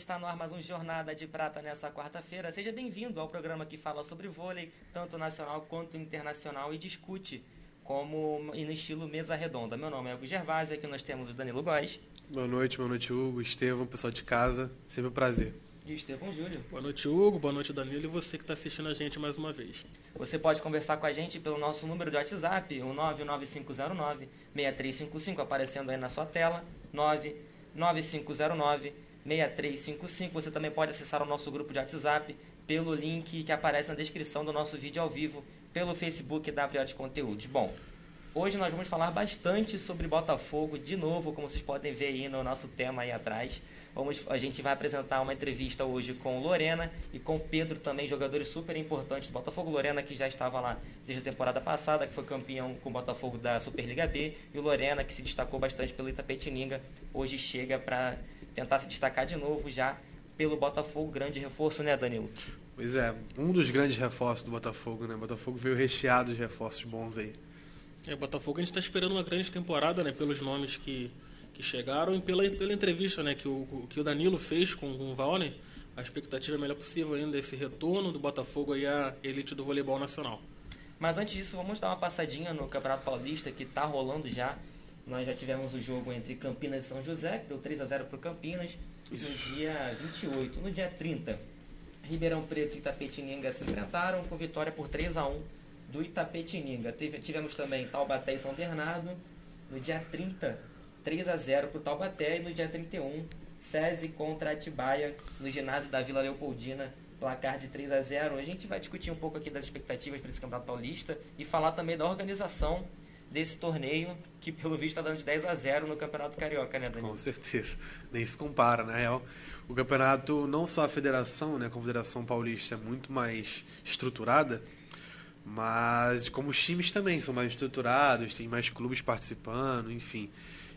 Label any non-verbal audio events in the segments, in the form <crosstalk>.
Está no ar mais um Jornada de Prata nessa quarta-feira. Seja bem-vindo ao programa que fala sobre vôlei, tanto nacional quanto internacional, e discute como no estilo mesa redonda. Meu nome é Hugo Gervásio, aqui nós temos o Danilo Góes. Boa noite, boa noite, Hugo, Estevam, pessoal de casa, sempre um prazer. E o Estevão Júlio. Boa noite, Hugo, boa noite, Danilo, e você que está assistindo a gente mais uma vez. Você pode conversar com a gente pelo nosso número de WhatsApp, o 99509-6355, aparecendo aí na sua tela, 99509-6355. Você também pode acessar o nosso grupo de WhatsApp pelo link que aparece na descrição do nosso vídeo ao vivo, pelo Facebook WO de Conteúdos. Bom, hoje nós vamos falar bastante sobre Botafogo, de novo, como vocês podem ver aí no nosso tema aí atrás. Vamos, a gente vai apresentar uma entrevista hoje com Lorena e com Pedro também, jogadores super importantes do Botafogo. Lorena que já estava lá desde a temporada passada, que foi campeão com o Botafogo da Superliga B, e o Lorena que se destacou bastante pelo Itapetininga, hoje chega para tentar se destacar de novo já pelo Botafogo, grande reforço, né, Danilo? Pois é, um dos grandes reforços do Botafogo, né? O Botafogo veio recheado de reforços bons aí. É, o Botafogo a gente está esperando uma grande temporada, né? Pelos nomes que, que chegaram e pela, pela entrevista, né? Que o, que o Danilo fez com, com o Valner. A expectativa é a melhor possível ainda desse retorno do Botafogo aí à elite do voleibol nacional. Mas antes disso, vamos dar uma passadinha no Campeonato Paulista que está rolando já. Nós já tivemos o jogo entre Campinas e São José, que deu 3 a 0 para o Campinas, no dia 28. No dia 30, Ribeirão Preto e Itapetininga se enfrentaram com vitória por 3 a 1 do Itapetininga. Teve, tivemos também Taubaté e São Bernardo. No dia 30, 3 a 0 para o Taubaté. E no dia 31, SESI contra Atibaia, no ginásio da Vila Leopoldina. Placar de 3 a 0 A gente vai discutir um pouco aqui das expectativas para esse Campeonato Paulista e falar também da organização desse torneio, que pelo visto está dando de 10 a 0 no Campeonato Carioca, né, Danilo? Com certeza, nem se compara, na real. O campeonato, não só a federação, né, a Confederação Paulista é muito mais estruturada, mas como os times também são mais estruturados, tem mais clubes participando, enfim.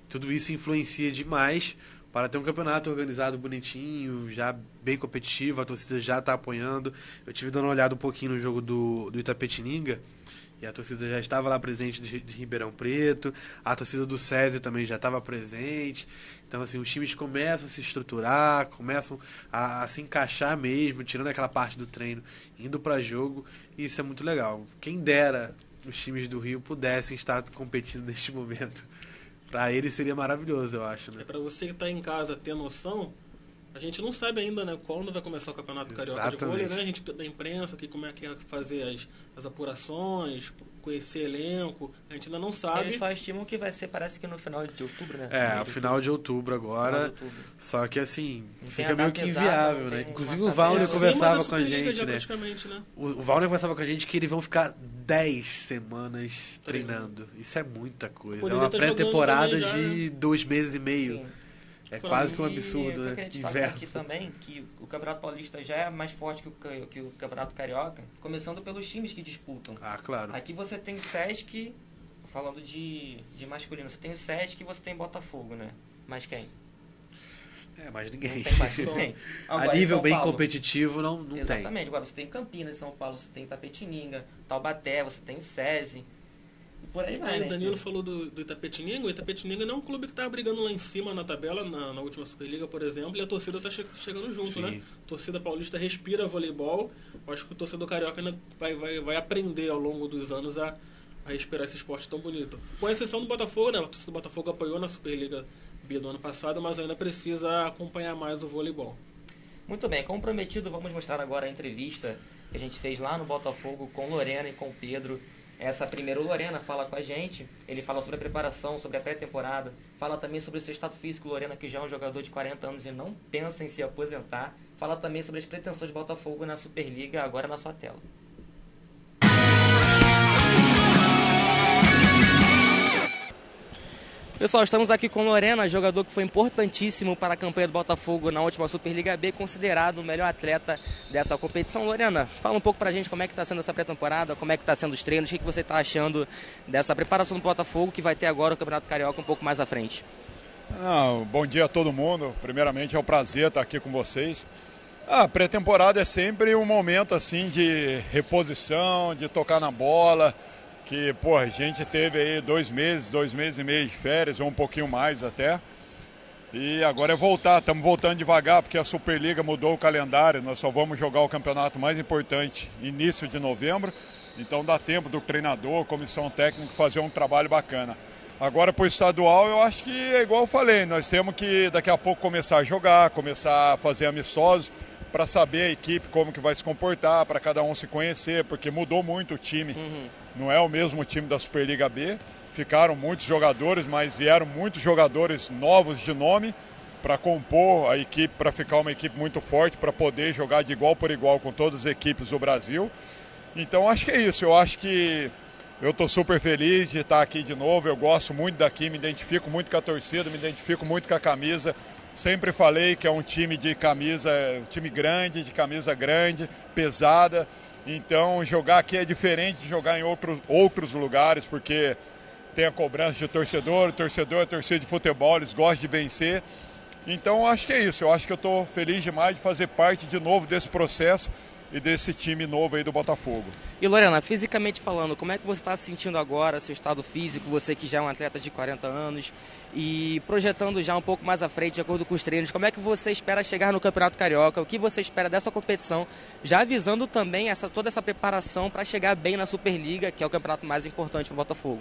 Tudo isso influencia demais para ter um campeonato organizado bonitinho, já bem competitivo, a torcida já está apoiando. Eu tive dando uma olhada um pouquinho no jogo do, do Itapetininga, e a torcida já estava lá presente de, de Ribeirão Preto, a torcida do SESI também já estava presente. Então, assim, os times começam a se estruturar, começam a, a se encaixar mesmo, tirando aquela parte do treino, indo para jogo, e isso é muito legal. Quem dera os times do Rio pudessem estar competindo <laughs> neste momento. Para eles seria maravilhoso, eu acho. Né? É para você que está em casa ter noção, a gente não sabe ainda, né, quando vai começar o Campeonato Carioca de Vôlei, né? A gente da imprensa aqui como é que é fazer as, as apurações, conhecer elenco, a gente ainda não sabe. Eles só estimam que vai ser, parece que no final de outubro, né? É, no final de outubro agora. De outubro. Só que assim, Não fica meio que inviável, né? Inclusive o Valner conversava com a gente, né? né? O o Valner conversava com a gente que eles vão ficar 10 semanas treinando. Isso é muita coisa. É uma pré-temporada também já, de dois meses e meio. Sim. É quase que um absurdo, né? aqui também que o Campeonato Paulista já é mais forte que o, que o Campeonato Carioca, começando pelos times que disputam. Ah, claro. Aqui você tem o Sesc, falando de, de masculino, você tem o Sesc e você tem Botafogo, né? Mas quem? É, Não ninguém. tem mais <laughs> ninguém. A Agora, em nível bem Paulo, competitivo, não, não tem. Exatamente. Agora você tem Campinas, São Paulo, você tem Tapetininga, Taubaté, você tem o SESI. Por aí vai, Aí né? o Danilo Steve? falou do, do Itapetininga. O Itapetininga não é um clube que está brigando lá em cima na tabela, na, na última Superliga, por exemplo, e a torcida está chegando junto, Sim. né? A torcida paulista respira voleibol. Eu acho que o torcedor carioca ainda vai, vai, vai aprender ao longo dos anos a, a respirar esse esporte tão bonito. Com exceção do Botafogo, né? A torcida do Botafogo apoiou na Superliga B do ano passado, mas ainda precisa acompanhar mais o voleibol. Muito bem, como prometido, vamos mostrar agora a entrevista que a gente fez lá no Botafogo com Lorena e com Pedro. Essa primeira, o Lorena fala com a gente, ele fala sobre a preparação, sobre a pré-temporada, fala também sobre o seu estado físico, Lorena que já é um jogador de 40 anos e não pensa em se aposentar, fala também sobre as pretensões do Botafogo na Superliga, agora na sua tela. Pessoal, estamos aqui com Lorena, jogador que foi importantíssimo para a campanha do Botafogo na última Superliga B, considerado o melhor atleta dessa competição. Lorena, fala um pouco pra gente como é que está sendo essa pré-temporada, como é que está sendo os treinos, o que, que você está achando dessa preparação do Botafogo que vai ter agora o Campeonato Carioca um pouco mais à frente. Ah, bom dia a todo mundo. Primeiramente é um prazer estar aqui com vocês. A pré-temporada é sempre um momento assim de reposição, de tocar na bola. Que, pô, a gente teve aí dois meses, dois meses e meio de férias, ou um pouquinho mais até. E agora é voltar, estamos voltando devagar, porque a Superliga mudou o calendário, nós só vamos jogar o campeonato mais importante início de novembro, então dá tempo do treinador, comissão técnica fazer um trabalho bacana. Agora para o estadual eu acho que é igual eu falei, nós temos que daqui a pouco começar a jogar, começar a fazer amistosos para saber a equipe como que vai se comportar, para cada um se conhecer, porque mudou muito o time. Uhum. Não é o mesmo time da Superliga B ficaram muitos jogadores, mas vieram muitos jogadores novos de nome para compor a equipe, para ficar uma equipe muito forte, para poder jogar de igual por igual com todas as equipes do Brasil. Então acho que é isso. Eu acho que eu estou super feliz de estar aqui de novo. Eu gosto muito daqui, me identifico muito com a torcida, me identifico muito com a camisa. Sempre falei que é um time de camisa, um time grande, de camisa grande, pesada. Então jogar aqui é diferente de jogar em outros, outros lugares, porque tem a cobrança de torcedor, o torcedor é torcedor de futebol, eles gostam de vencer. Então acho que é isso, eu acho que eu estou feliz demais de fazer parte de novo desse processo e desse time novo aí do Botafogo. E Lorena, fisicamente falando, como é que você está se sentindo agora, seu estado físico, você que já é um atleta de 40 anos e projetando já um pouco mais à frente, de acordo com os treinos, como é que você espera chegar no Campeonato Carioca? O que você espera dessa competição, já avisando também essa, toda essa preparação para chegar bem na Superliga, que é o campeonato mais importante para o Botafogo?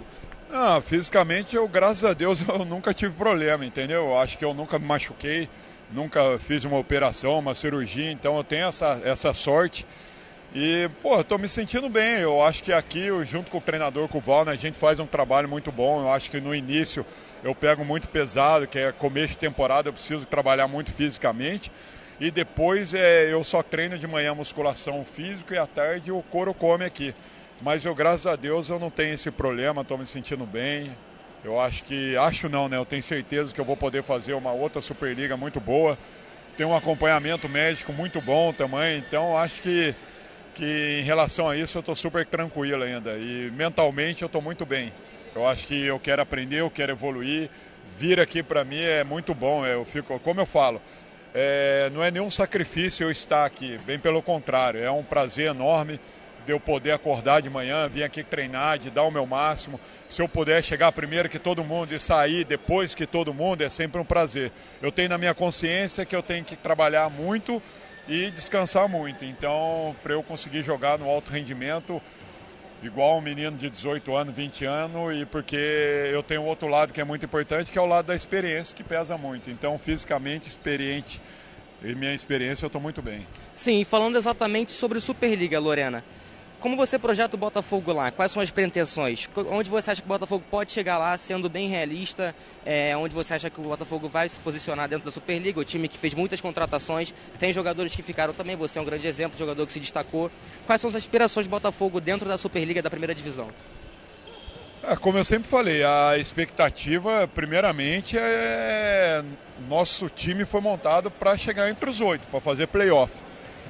Ah, fisicamente, eu, graças a Deus, <laughs> eu nunca tive problema, entendeu? Eu acho que eu nunca me machuquei, nunca fiz uma operação, uma cirurgia, então eu tenho essa, essa sorte. E, pô, eu tô me sentindo bem. Eu acho que aqui, junto com o treinador, com o Val, né, a gente faz um trabalho muito bom. Eu acho que no início eu pego muito pesado, que é começo de temporada, eu preciso trabalhar muito fisicamente. E depois é, eu só treino de manhã musculação física e à tarde o couro come aqui. Mas eu, graças a Deus, eu não tenho esse problema, estou me sentindo bem. Eu acho que, acho não, né? Eu tenho certeza que eu vou poder fazer uma outra Superliga muito boa. Tem um acompanhamento médico muito bom também, então acho que, que em relação a isso eu estou super tranquilo ainda. E mentalmente eu estou muito bem. Eu acho que eu quero aprender, eu quero evoluir. Vir aqui para mim é muito bom. Eu fico, como eu falo, é, não é nenhum sacrifício eu estar aqui, bem pelo contrário, é um prazer enorme de eu poder acordar de manhã, vir aqui treinar, de dar o meu máximo. Se eu puder chegar primeiro que todo mundo e sair depois que todo mundo, é sempre um prazer. Eu tenho na minha consciência que eu tenho que trabalhar muito e descansar muito. Então, para eu conseguir jogar no alto rendimento, igual um menino de 18 anos, 20 anos, e porque eu tenho outro lado que é muito importante, que é o lado da experiência, que pesa muito. Então, fisicamente, experiente, e minha experiência, eu estou muito bem. Sim, falando exatamente sobre Superliga, Lorena. Como você projeta o Botafogo lá? Quais são as pretensões? Onde você acha que o Botafogo pode chegar lá, sendo bem realista? É, onde você acha que o Botafogo vai se posicionar dentro da Superliga? O time que fez muitas contratações, tem jogadores que ficaram também. Você é um grande exemplo, jogador que se destacou. Quais são as aspirações do Botafogo dentro da Superliga da primeira divisão? É, como eu sempre falei, a expectativa, primeiramente, é nosso time foi montado para chegar entre os oito, para fazer playoff.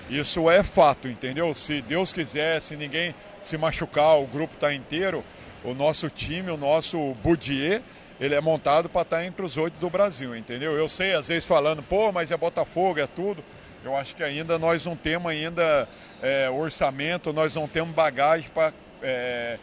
Isso é fato, entendeu? Se Deus quiser, se ninguém se machucar, o grupo está inteiro, o nosso time, o nosso Budier, ele é montado para estar tá entre os oito do Brasil, entendeu? Eu sei, às vezes falando, pô, mas é Botafogo, é tudo. Eu acho que ainda nós não temos ainda é, orçamento, nós não temos bagagem para, é,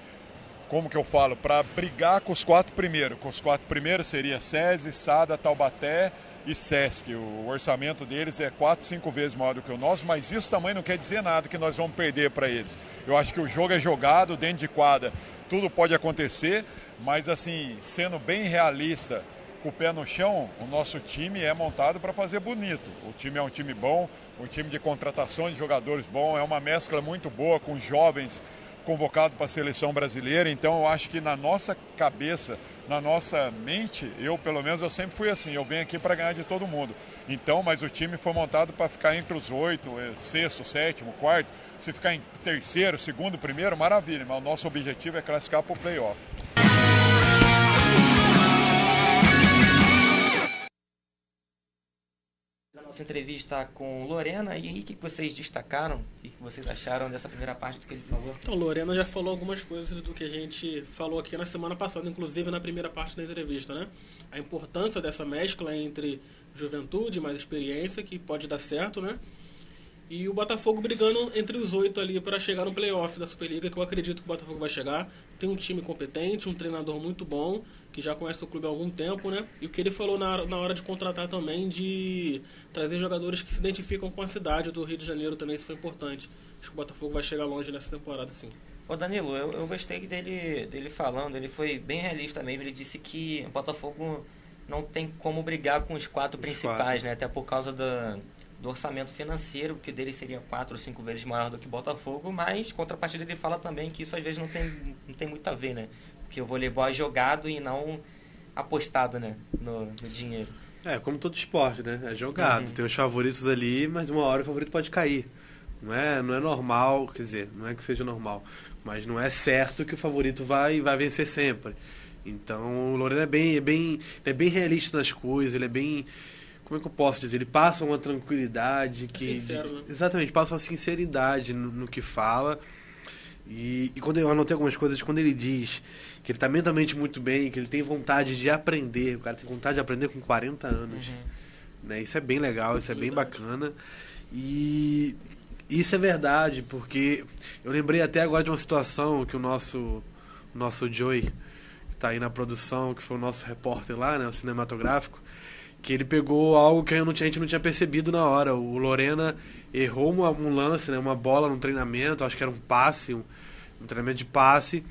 como que eu falo, para brigar com os quatro primeiros. Com os quatro primeiros seria SESI, SADA, Taubaté e SESC. O orçamento deles é quatro, cinco vezes maior do que o nosso, mas isso também não quer dizer nada que nós vamos perder para eles. Eu acho que o jogo é jogado dentro de quadra, tudo pode acontecer, mas assim, sendo bem realista, com o pé no chão, o nosso time é montado para fazer bonito. O time é um time bom, um time de contratação de jogadores bom, é uma mescla muito boa com jovens convocados para a seleção brasileira. Então eu acho que na nossa cabeça na nossa mente, eu pelo menos eu sempre fui assim, eu venho aqui para ganhar de todo mundo. Então, mas o time foi montado para ficar entre os oito, é, sexto, sétimo, quarto. Se ficar em terceiro, segundo, primeiro, maravilha. Mas o nosso objetivo é classificar para o playoff. Nossa entrevista com Lorena. E aí, o que vocês destacaram? O que vocês acharam dessa primeira parte do que ele falou? Então, Lorena já falou algumas coisas do que a gente falou aqui na semana passada, inclusive na primeira parte da entrevista, né? A importância dessa mescla entre juventude mais experiência, que pode dar certo, né? E o Botafogo brigando entre os oito ali para chegar no playoff da Superliga, que eu acredito que o Botafogo vai chegar. Tem um time competente, um treinador muito bom, que já conhece o clube há algum tempo, né? E o que ele falou na, na hora de contratar também, de trazer jogadores que se identificam com a cidade do Rio de Janeiro também, isso foi importante. Acho que o Botafogo vai chegar longe nessa temporada, sim. Ô Danilo, eu, eu gostei dele, dele falando, ele foi bem realista mesmo, ele disse que o Botafogo não tem como brigar com os quatro principais, quatro. né? Até por causa da, do orçamento financeiro, que dele seria quatro ou cinco vezes maior do que Botafogo, mas contrapartida ele fala também que isso às vezes não tem, não tem muito a ver, né? Porque o voleibol é jogado e não apostado, né? No, no dinheiro. É, como todo esporte, né? É jogado. Uhum. Tem os favoritos ali, mas uma hora o favorito pode cair. Não é, não é normal, quer dizer, não é que seja normal, mas não é certo que o favorito vai, vai vencer sempre. Então o Lorena é bem, é bem, é bem realista nas coisas, ele é bem como é que eu posso dizer? Ele passa uma tranquilidade que. Sincero, de, né? Exatamente, passa uma sinceridade no, no que fala. E, e, quando eu anotei algumas coisas, quando ele diz que ele está mentalmente muito bem, que ele tem vontade de aprender, o cara tem vontade de aprender com 40 anos. Uhum. Né? Isso é bem legal, isso é bem bacana. E isso é verdade, porque eu lembrei até agora de uma situação que o nosso, o nosso Joey, que está aí na produção, que foi o nosso repórter lá, né, cinematográfico, que ele pegou algo que a gente não tinha percebido na hora. O Lorena errou uma, um lance, né, uma bola no treinamento, acho que era um passe, um, um treinamento de passe,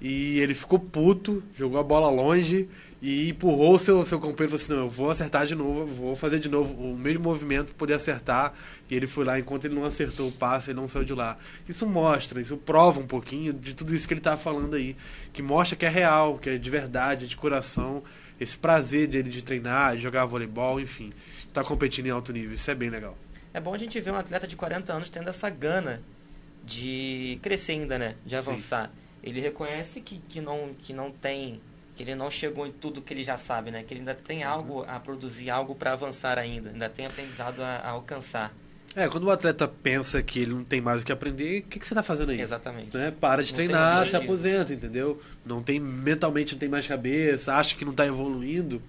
e ele ficou puto, jogou a bola longe e empurrou o seu, seu companheiro e falou assim, não, eu vou acertar de novo, vou fazer de novo o mesmo movimento para poder acertar. E ele foi lá, enquanto ele não acertou o passe, ele não saiu de lá. Isso mostra, isso prova um pouquinho de tudo isso que ele está falando aí. Que mostra que é real, que é de verdade, de coração esse prazer dele de treinar, de jogar voleibol, enfim, estar tá competindo em alto nível. Isso é bem legal. É bom a gente ver um atleta de 40 anos tendo essa gana de crescer ainda, né? De avançar. Sim. Ele reconhece que, que, não, que não tem, que ele não chegou em tudo que ele já sabe, né? Que ele ainda tem uhum. algo a produzir, algo para avançar ainda, ainda tem aprendizado a, a alcançar. É, quando o atleta pensa que ele não tem mais o que aprender, o que, que você está fazendo aí? Exatamente. Né? Para de não treinar, se aposenta, entendeu? Não tem mentalmente não tem mais cabeça, acha que não está evoluindo.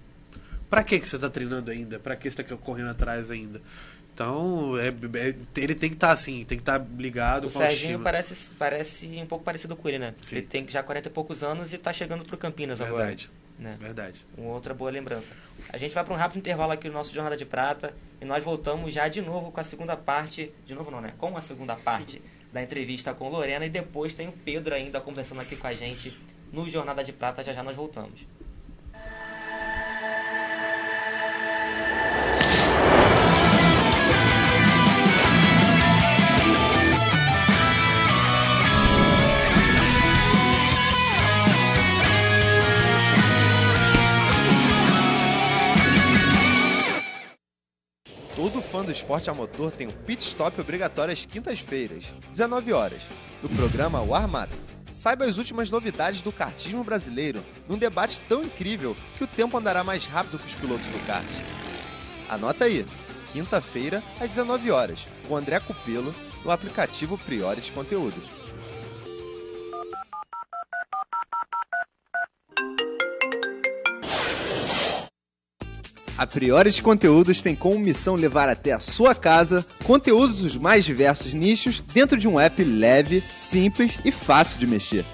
Para que que você está treinando ainda? Para que você está correndo atrás ainda? Então, é, é, ele tem que estar tá, assim, tem que estar tá ligado o com Serginho parece, parece um pouco parecido com ele, né? Sim. Ele tem já 40 e poucos anos e está chegando para o Campinas Verdade. agora. Né? Verdade. Uma outra boa lembrança. A gente vai para um rápido intervalo aqui no nosso Jornada de Prata e nós voltamos já de novo com a segunda parte. De novo, não, né? Com a segunda parte da entrevista com Lorena e depois tem o Pedro ainda conversando aqui com a gente no Jornada de Prata. Já já nós voltamos. Fã do esporte a motor tem um pit stop obrigatório às quintas-feiras, 19 horas, no programa O Armado. Saiba as últimas novidades do kartismo brasileiro num debate tão incrível que o tempo andará mais rápido que os pilotos do kart. Anota aí, quinta-feira às 19 horas, com André Cupelo no aplicativo Priores Conteúdos. A Priores Conteúdos tem como missão levar até a sua casa conteúdos dos mais diversos nichos dentro de um app leve, simples e fácil de mexer.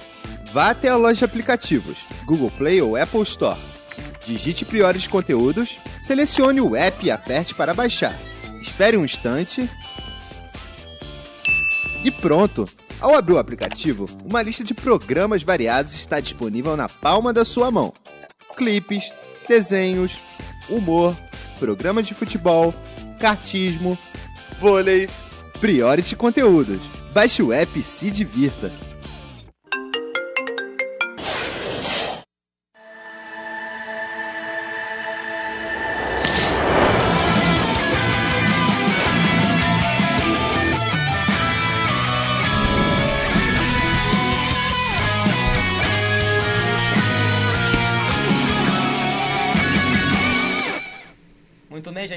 Vá até a loja de aplicativos, Google Play ou Apple Store. Digite Priores Conteúdos, selecione o app e aperte para baixar. Espere um instante. E pronto! Ao abrir o aplicativo, uma lista de programas variados está disponível na palma da sua mão. Clipes, desenhos, humor, programa de futebol, cartismo, vôlei, Priority Conteúdos. Baixe o app e se divirta.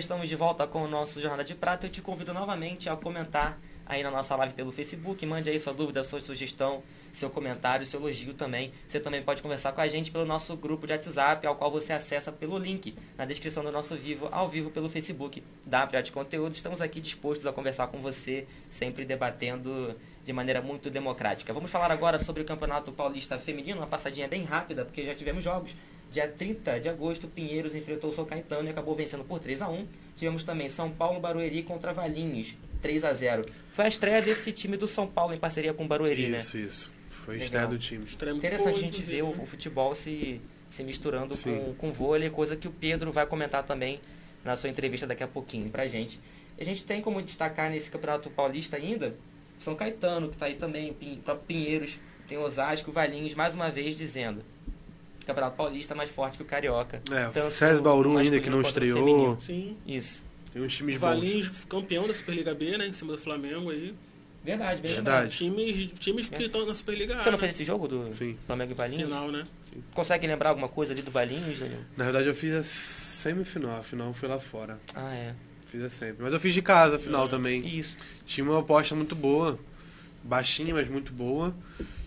Estamos de volta com o nosso Jornada de Prata. Eu te convido novamente a comentar aí na nossa live pelo Facebook. Mande aí sua dúvida, sua sugestão, seu comentário, seu elogio também. Você também pode conversar com a gente pelo nosso grupo de WhatsApp, ao qual você acessa pelo link na descrição do nosso vivo, ao vivo pelo Facebook da Priote Conteúdo. Estamos aqui dispostos a conversar com você, sempre debatendo de maneira muito democrática. Vamos falar agora sobre o Campeonato Paulista Feminino, uma passadinha bem rápida, porque já tivemos jogos. Dia 30 de agosto, Pinheiros enfrentou o São Caetano e acabou vencendo por 3 a 1 Tivemos também São Paulo Barueri contra Valinhos, 3 a 0 Foi a estreia desse time do São Paulo em parceria com o Barueri, né? Isso, isso. Foi a Legal. estreia do time. Interessante a gente ver inclusive, o, né? o futebol se, se misturando Sim. com, com vôlei, coisa que o Pedro vai comentar também na sua entrevista daqui a pouquinho pra gente. A gente tem como destacar nesse Campeonato Paulista ainda São Caetano, que tá aí também, Pin- próprio Pinheiros, tem Osasco, Valinhos, mais uma vez dizendo. Campeonato Paulista mais forte que o Carioca. É, Tanto o César Bauru ainda que não estreou. feminino. Sim. Isso. Tem uns times bons. Valinhos campeão da Superliga B, né? Em cima do Flamengo aí. Verdade, bem Verdade. Times, times que É. estão na Superliga A. Você não né? fez esse jogo do Sim. Flamengo e Valinhos? Final, né? Consegue lembrar alguma coisa ali do Valinhos? Na verdade, eu fiz a semifinal. A final foi lá fora. Ah, é. Fiz a sempre. Mas eu fiz de casa a final É. também. Isso. Tinha uma aposta muito boa. Baixinha, mas muito boa.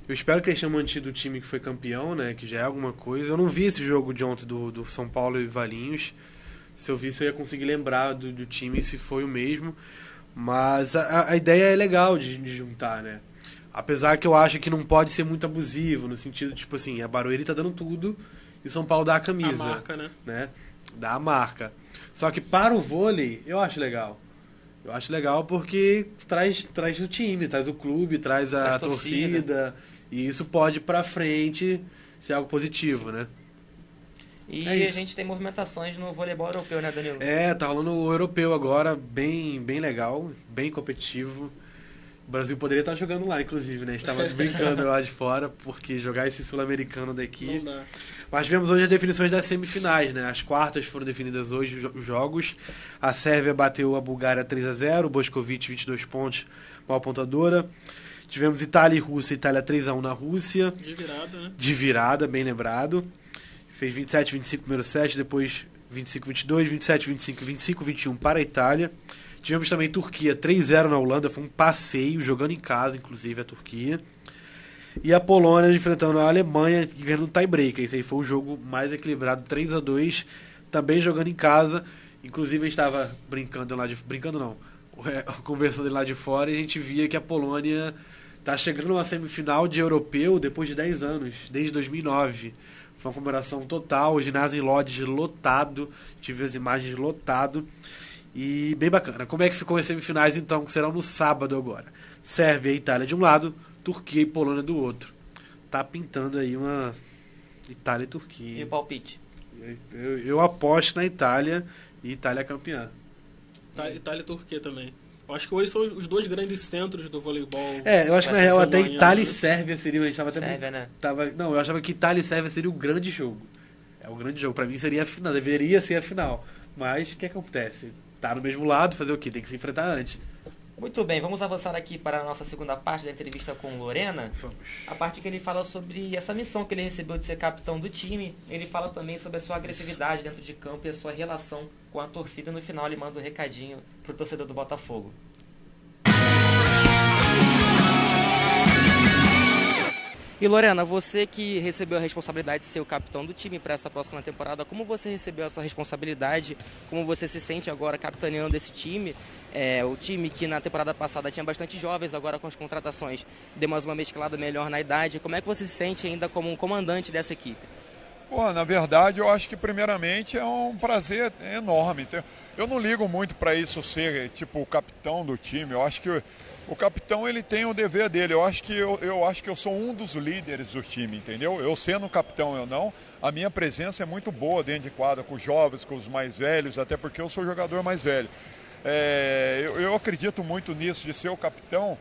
Eu espero que eles tenham mantido o time que foi campeão, né? Que já é alguma coisa. Eu não vi esse jogo de ontem do, do São Paulo e Valinhos. Se eu visse, eu ia conseguir lembrar do, do time se foi o mesmo. Mas a, a ideia é legal de, de juntar, né? Apesar que eu acho que não pode ser muito abusivo, no sentido, tipo assim, a Barueri tá dando tudo e São Paulo dá a A camisa marca, né? né? Dá a marca. Só que para o vôlei, eu acho legal. Eu acho legal porque traz, traz o time, traz o clube, traz a Traz torcida. torcida. E isso pode pra frente ser algo positivo, né? E É a isso. gente tem movimentações no voleibol europeu, né, Danilo? É, tá rolando o europeu agora, bem, bem legal, bem competitivo. O Brasil poderia estar jogando lá, inclusive, né? A gente tava <laughs> brincando lá de fora, porque jogar esse sul-americano daqui. Não dá. Mas tivemos hoje as definições das semifinais, né? As quartas foram definidas hoje, os jo- os jogos. A Sérvia bateu a Bulgária 3 a 0 o Boscovic 22 pontos, maior pontuadora. Tivemos Itália e Rússia, Itália 3 a 1 na Rússia, De virada, né? de virada, bem lembrado. Fez 27 25 primeiro set, depois 25 22, 27 25 25 21 para a Itália. Tivemos também Turquia 3-0 na Holanda, foi um passeio, jogando em casa, inclusive, a Turquia. E a Polônia enfrentando a Alemanha e ganhando um tie-breaker. Esse aí foi o jogo mais equilibrado, 3 a 2 também jogando em casa. Inclusive, a gente estava brincando lá de. Brincando não, <laughs> conversando lá de fora e a gente via que a Polônia tá chegando numa semifinal de europeu depois de 10 anos, desde 2009. Foi uma comemoração total, o ginásio em Lodz lotado, tive as imagens lotado. E bem bacana. Como é que ficou as semifinais então, que serão no sábado agora? Sérvia e Itália de um lado, Turquia e Polônia do outro. Tá pintando aí uma Itália e E Turquia. o palpite? Eu, eu- aposto na Itália e Itália campeã. Tá- Itália e Turquia também. Eu acho que hoje são os dois grandes centros do voleibol. É, eu acho que na real até Itália e né? Sérvia seriam. A gente tava até Sérvia, né? Tava, não, eu achava que Itália e Sérvia seria o grande jogo. É o grande jogo. Pra mim seria a final, deveria ser a final. Mas o que acontece? Tá no mesmo lado, fazer o quê? Tem que se enfrentar antes. Muito bem, vamos avançar aqui para a nossa segunda parte da entrevista com Lorena. Vamos. A parte que ele fala sobre essa missão que ele recebeu de ser capitão do time. Ele fala também sobre a sua agressividade dentro de campo e a sua relação com a torcida. No final, ele manda um recadinho pro torcedor do Botafogo. E Lorena, você que recebeu a responsabilidade de ser o capitão do time para essa próxima temporada, como você recebeu essa responsabilidade? Como você se sente agora capitaneando esse time? É, o time que na temporada passada tinha bastante jovens, agora com as contratações deu mais uma mesclada melhor na idade. Como é que você se sente ainda como um comandante dessa equipe? Pô, na verdade, eu acho que primeiramente é um prazer enorme. Então, Eu não ligo muito para isso ser tipo o capitão do time. Eu acho que o, capitão ele tem o dever dele. Eu acho que eu, eu acho que eu sou um dos líderes do time, entendeu? Eu sendo capitão ou não, a minha presença é muito boa dentro de quadra com os jovens, com os mais velhos, até porque eu sou jogador mais velho. É, eu, eu acredito muito nisso de ser o capitão.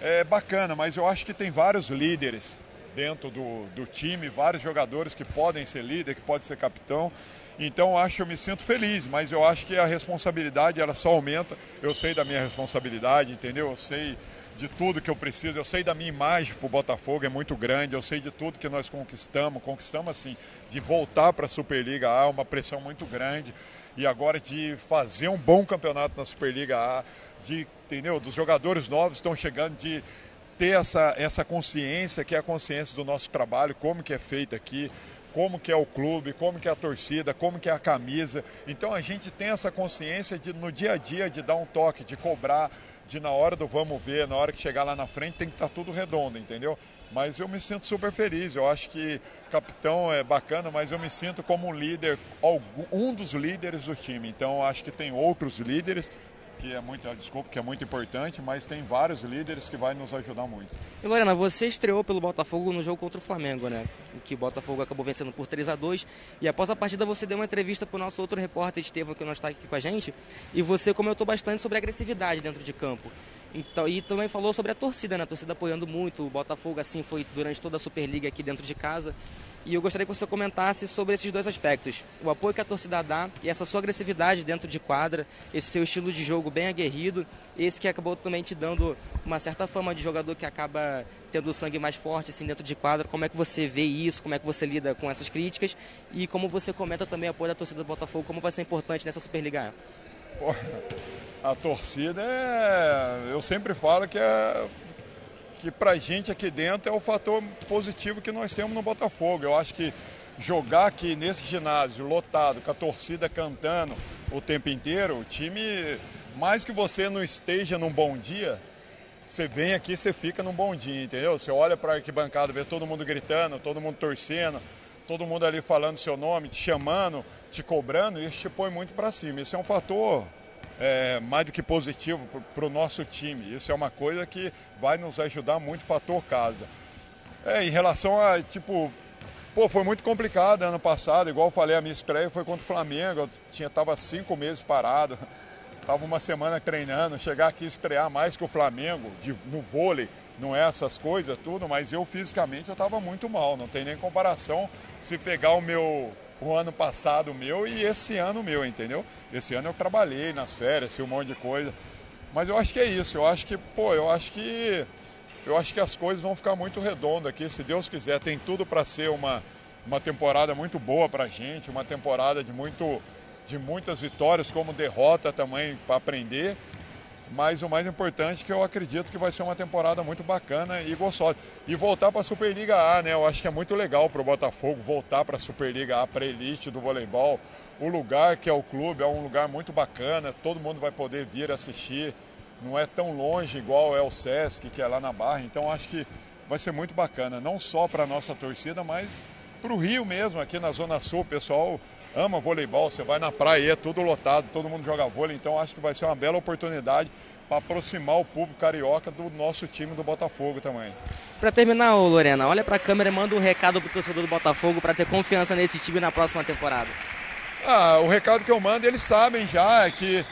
É bacana, mas eu acho que tem vários líderes dentro do, do time, vários jogadores que podem ser líder, que podem ser capitão. Então acho que eu me sinto feliz, mas eu acho que a responsabilidade ela só aumenta. Eu sei da minha responsabilidade, entendeu? Eu sei de tudo que eu preciso, eu sei da minha imagem para o Botafogo, é muito grande, eu sei de tudo que nós conquistamos, conquistamos assim, de voltar para a Superliga A, uma pressão muito grande. e agora de fazer um bom campeonato na Superliga A, de, entendeu? Dos jogadores novos estão chegando, de ter essa, essa consciência, que é a consciência do nosso trabalho, como que é feito aqui, como que é o clube, como que é a torcida, como que é a camisa. Então a gente tem essa consciência de no dia a dia de dar um toque, de cobrar, de na hora do vamos ver, na hora que chegar lá na frente tem que estar tá tudo redondo, entendeu? Mas eu me sinto super feliz. Eu acho que capitão é bacana, mas eu me sinto como um líder, um dos líderes do time. Então acho que tem outros líderes, que é muito, desculpa, que é muito importante, mas tem vários líderes que vai nos ajudar muito. E Lorena, você estreou pelo Botafogo no jogo contra o Flamengo, né? Em que o Botafogo acabou vencendo por 3 a 2 e após a partida você deu uma entrevista para o nosso outro repórter Estevam, que não está aqui com a gente, e você comentou bastante sobre agressividade dentro de campo. Então, e também falou sobre a torcida, né? A torcida apoiando muito. O Botafogo, assim, foi durante toda a Superliga aqui dentro de casa. E eu gostaria que você comentasse sobre esses dois aspectos: o apoio que a torcida dá e essa sua agressividade dentro de quadra, esse seu estilo de jogo bem aguerrido, esse que acabou também te dando uma certa fama de jogador que acaba tendo o sangue mais forte assim dentro de quadra. Como é que você vê isso? Como é que você lida com essas críticas? E como você comenta também o apoio da torcida do Botafogo, como vai ser importante nessa Superliga? A torcida é. Eu sempre falo que é que para a gente aqui dentro é o fator positivo que nós temos no Botafogo. Eu acho que jogar aqui nesse ginásio lotado, com a torcida cantando o tempo inteiro, o time, mais que você não esteja num bom dia, você vem aqui, você fica num bom dia, entendeu? Você olha para a arquibancada, vê todo mundo gritando, todo mundo torcendo, todo mundo ali falando seu nome, te chamando, te cobrando, e isso te põe muito para cima. Isso é um fator é, mais do que positivo para o nosso time. Isso é uma coisa que vai nos ajudar muito, fator casa. É, em relação a, tipo, pô, foi muito complicado ano passado, igual eu falei, a minha estreia foi contra o Flamengo, eu tinha, tava cinco meses parado, <laughs> tava uma semana treinando, chegar aqui e estrear mais que o Flamengo, de, no vôlei, não é essas coisas, tudo, mas eu fisicamente eu estava muito mal, não tem nem comparação se pegar o meu o ano passado meu e esse ano meu, entendeu? Esse ano eu trabalhei nas férias, fiz um monte de coisa. Mas eu acho que é isso, eu acho que, pô, eu acho que eu acho que as coisas vão ficar muito redondas aqui, se Deus quiser. Tem tudo para ser uma, uma temporada muito boa para a gente, uma temporada de, muito, de muitas vitórias, como derrota também para aprender. Mas o mais importante é que eu acredito que vai ser uma temporada muito bacana e gostosa. E voltar para a Superliga A, né? Eu acho que é muito legal para o Botafogo voltar para a Superliga A, para elite do voleibol. O lugar que é o clube é um lugar muito bacana, todo mundo vai poder vir assistir. Não é tão longe igual é o Sesc, que é lá na Barra. Então acho que vai ser muito bacana, não só para a nossa torcida, mas para o Rio mesmo, aqui na Zona Sul. Pessoal ama voleibol, você vai na praia, é tudo lotado, todo mundo joga vôlei, então acho que vai ser uma bela oportunidade para aproximar o público carioca do nosso time do Botafogo também. Para terminar, Lorena, olha para a câmera e manda um recado para o torcedor do Botafogo para ter confiança nesse time na próxima temporada. Ah, o recado que eu mando, eles sabem já é que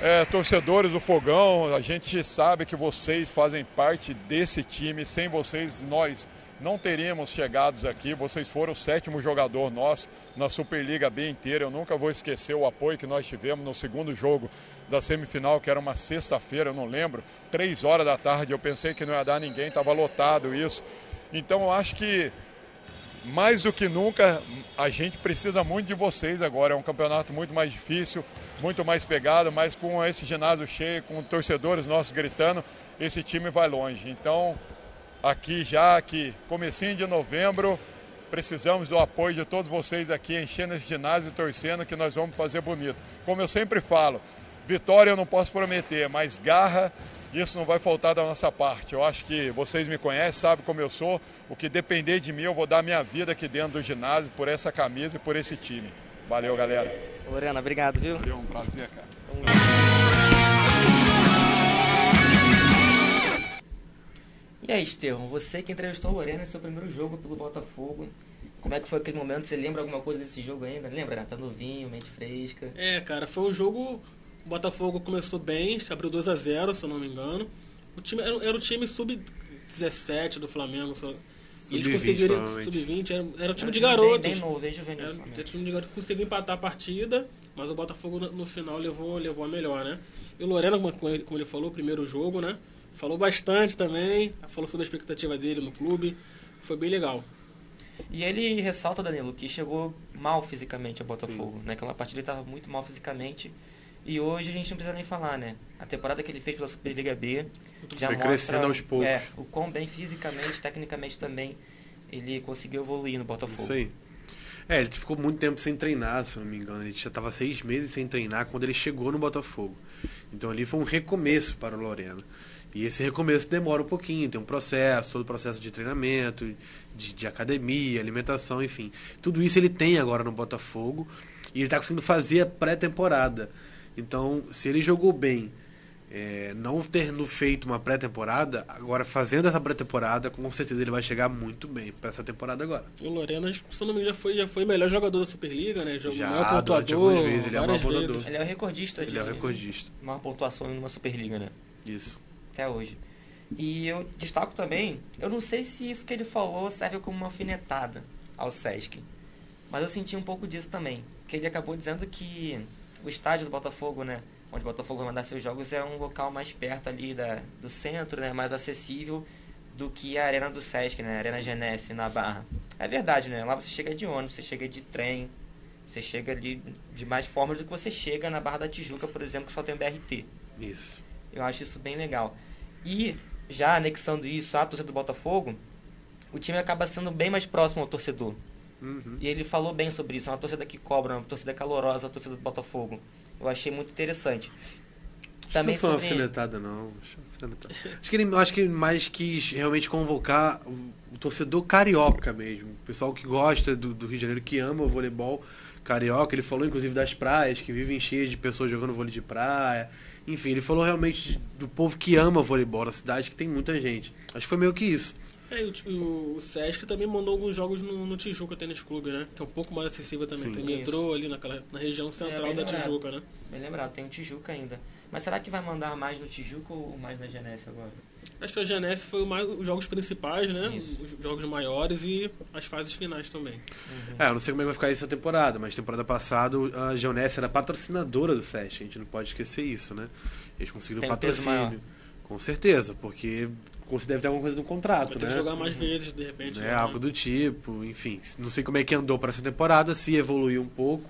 é, torcedores do Fogão, a gente sabe que vocês fazem parte desse time, sem vocês nós não teríamos chegado aqui. Vocês foram o sétimo jogador nosso na Superliga B inteira. Eu nunca vou esquecer o apoio que nós tivemos no segundo jogo da semifinal, que era uma sexta-feira, eu não lembro, três horas da tarde. Eu pensei que não ia dar ninguém, estava lotado isso. Então eu acho que mais do que nunca a gente precisa muito de vocês agora. É um campeonato muito mais difícil, muito mais pegado, mas com esse ginásio cheio, com torcedores nossos gritando, esse time vai longe. Então aqui já que comecinho de novembro, precisamos do apoio de todos vocês aqui, enchendo esse ginásio e torcendo que nós vamos fazer bonito. Como eu sempre falo, vitória eu não posso prometer, mas garra, isso não vai faltar da nossa parte. Eu acho que vocês me conhecem, sabem como eu sou. O que depender de mim, eu vou dar minha vida aqui dentro do ginásio por essa camisa e por esse time. Valeu, galera. Lorena, obrigado, viu? Valeu, um prazer, cara. E aí, Estevão, você que entrevistou a Lorena em seu primeiro jogo pelo Botafogo, como é que foi aquele momento? Você lembra alguma coisa desse jogo ainda? Lembra, né? Tá novinho, mente fresca. É, cara, foi um jogo. O Botafogo começou bem, abriu 2 a 0 se eu não me engano. O time era, era o time sub-17 do Flamengo. Só. E eles conseguiram. Sub-20, era, era um time de garotos. Bem, bem novo, bem juvenil. Era, era time de garotos conseguiu empatar a partida, mas o Botafogo no, no, final levou, levou a melhor, né? E o Lorena, como ele, como ele falou, primeiro jogo, né? Falou bastante também, falou sobre a expectativa dele no clube. Foi bem legal. E ele ressalta, Danilo, que chegou mal fisicamente ao Botafogo. Naquela partida ele estava muito mal fisicamente. E hoje a gente não precisa nem falar, né? A temporada que ele fez pela Superliga B já Foi mostra crescendo aos poucos. É, o quão bem fisicamente, tecnicamente também ele conseguiu evoluir no Botafogo. Isso aí. É, ele ficou muito tempo sem treinar, se não me engano. Ele já estava seis meses sem treinar quando ele chegou no Botafogo. Então ali foi um recomeço para o Lorena. E esse recomeço demora um pouquinho, tem um processo, todo o processo de treinamento, de, de academia, alimentação, enfim. Tudo isso ele tem agora no Botafogo e ele está conseguindo fazer a pré-temporada. Então, se ele jogou bem, é, não tendo feito uma pré-temporada, agora fazendo essa pré-temporada, com certeza ele vai chegar muito bem para essa temporada agora. O Lorena, se eu não me engano, já foi, já foi melhor jogador da Superliga, né? Jogou Já, maior pontuador, vezes, ele é o maior pontuador. Ele é o recordista Ele é o recordista. maior pontuação numa Superliga, né? Isso. Até hoje. E eu destaco também, eu não sei se isso que ele falou serve como uma alfinetada ao Sesc. Mas eu senti um pouco disso também. Que ele acabou dizendo que o estádio do Botafogo, né? Onde o Botafogo vai mandar seus jogos é um local mais perto ali da, do centro, né? Mais acessível do que a Arena do Sesc, né? A Arena Genesse, na Barra. É verdade, né? Lá você chega de ônibus, você chega de trem, você chega ali de mais formas do que você chega na Barra da Tijuca, por exemplo, que só tem o BRT. Isso. Eu acho isso bem legal. E, já anexando isso à torcida do Botafogo, o time acaba sendo bem mais próximo ao torcedor. Uhum. E ele falou bem sobre isso. É uma torcida que cobra, uma torcida calorosa, a torcida do Botafogo. Eu achei muito interessante. Também não foi sobre... alfinetada, não. Acho. Acho que ele acho que ele mais quis realmente convocar o, o torcedor carioca mesmo. O pessoal que gosta do, do Rio de Janeiro, que ama o voleibol carioca. Ele falou inclusive das praias, que vivem cheias de pessoas jogando vôlei de praia. Enfim, ele falou realmente do povo que ama voleibol na cidade, que tem muita gente. Acho que foi meio que isso. É, e o, o, Sesc também mandou alguns jogos no, no Tijuca Tênis Clube, né? Que é um pouco mais acessível também. Sim. Tem metrô ali naquela, na região central bem da lembrado. Tijuca, né? Bem lembrado, tem o Tijuca ainda. Mas será que vai mandar mais no Tijuca ou mais na Genesse agora? Acho que a Genesse foi mais os jogos principais, né? Isso. Os jogos maiores e as fases finais também. É, eu não sei como é que vai ficar essa temporada, mas temporada passada a Geonesse era patrocinadora do SESC, a gente não pode esquecer isso, né? Eles conseguiram Tem um patrocínio. Com certeza, porque deve ter alguma coisa no contrato, Vai ter né? que jogar mais vezes, de repente. né, né? algo do tipo, enfim. Não sei como é que andou para essa temporada, se evoluiu um pouco.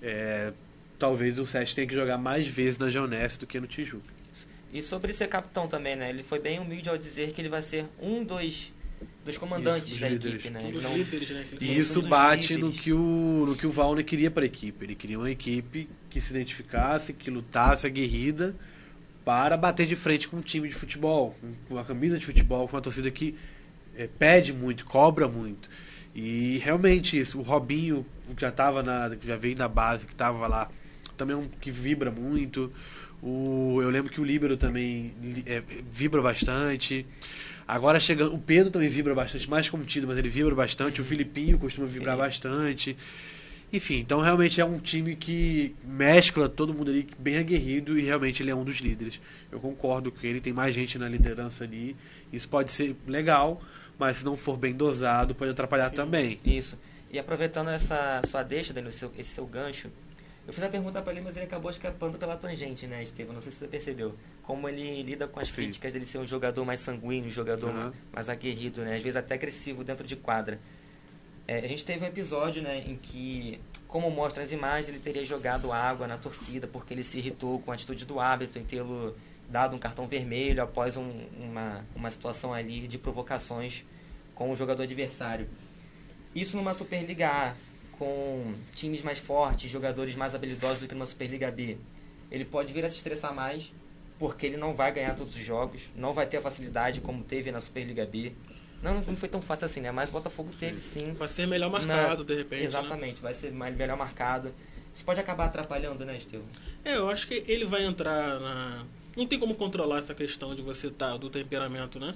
é, talvez o Sesc tenha que jogar mais vezes na Geonesse do que no Tijuca. E sobre ser capitão também, né? Ele foi bem humilde ao dizer que ele vai ser um dos, dos comandantes Isso, dos da líderes. equipe, né? Um Ele dos não- líderes, né? E isso dos bate no que, o, no que o Valner queria para a equipe. Ele queria uma equipe que se identificasse, que lutasse aguerrida para bater de frente com um time de futebol, com- a camisa de futebol, com uma torcida que eh, pede muito, cobra muito. E realmente isso, o Robinho, que já tava na, que já veio da base, que estava lá, também é um que vibra muito. O, eu lembro que o Líbero também eh, vibra bastante. Agora chegando, o Pedro também vibra bastante, mais contido, mas ele vibra bastante. O Filipinho costuma vibrar Sim. bastante. Enfim, então realmente é um time que mescla todo mundo ali bem aguerrido e realmente ele é um dos líderes. Eu concordo com ele, tem mais gente na liderança ali. Isso pode ser legal, mas se não for bem dosado, pode atrapalhar Sim. também. Isso. E aproveitando essa sua deixa, Danilo, esse seu gancho, eu fiz a pergunta pra ele, mas ele acabou escapando pela tangente, né, Estevam? Não sei se você percebeu. Como ele lida com as Sim. críticas dele ser um jogador mais sanguíneo, um jogador Aham. mais aguerrido, né? Às vezes até agressivo dentro de quadra. É, a gente teve um episódio, né, em que, como mostra as imagens, ele teria jogado água na torcida porque ele se irritou com a atitude do árbitro em tê-lo dado um cartão vermelho após um- uma, uma situação ali de provocações com o jogador adversário. Isso numa Superliga A, com times mais fortes, jogadores mais habilidosos do que numa Superliga B. Ele pode vir a se estressar mais, porque ele não vai ganhar todos os jogos, não vai ter a facilidade como teve na Superliga B. Não, não foi tão fácil assim, né? Mas o Botafogo teve sim. Vai ser melhor marcado, de repente. né? Exatamente, vai ser mais, melhor marcado. Isso pode acabar atrapalhando, né, Estevam? É, eu acho que ele vai entrar na. Não tem como controlar essa questão de você estar do temperamento, né?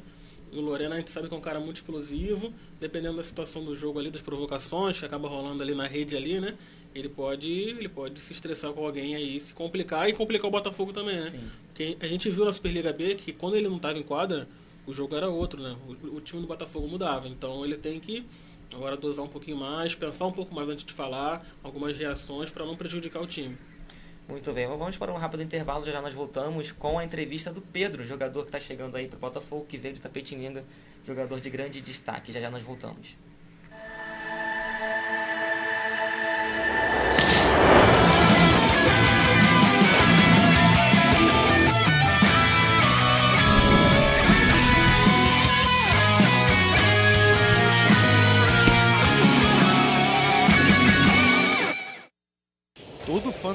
O Lorena a gente sabe que é um cara muito explosivo, dependendo da situação do jogo ali, das provocações que acaba rolando ali na rede ali, né? Ele pode, ele pode se estressar com alguém aí, se complicar e complicar o Botafogo também, né? Sim. Porque a gente viu na Superliga B que quando ele não estava em quadra, o jogo era outro, né? O, o time do Botafogo mudava. Então ele tem que agora dosar um pouquinho mais, pensar um pouco mais antes de falar, algumas reações para não prejudicar o time. Muito bem, vamos para um rápido intervalo, já já nós voltamos com a entrevista do Pedro, jogador que está chegando aí para o Botafogo, que veio de Tapetininga, jogador de grande destaque. Já já nós voltamos.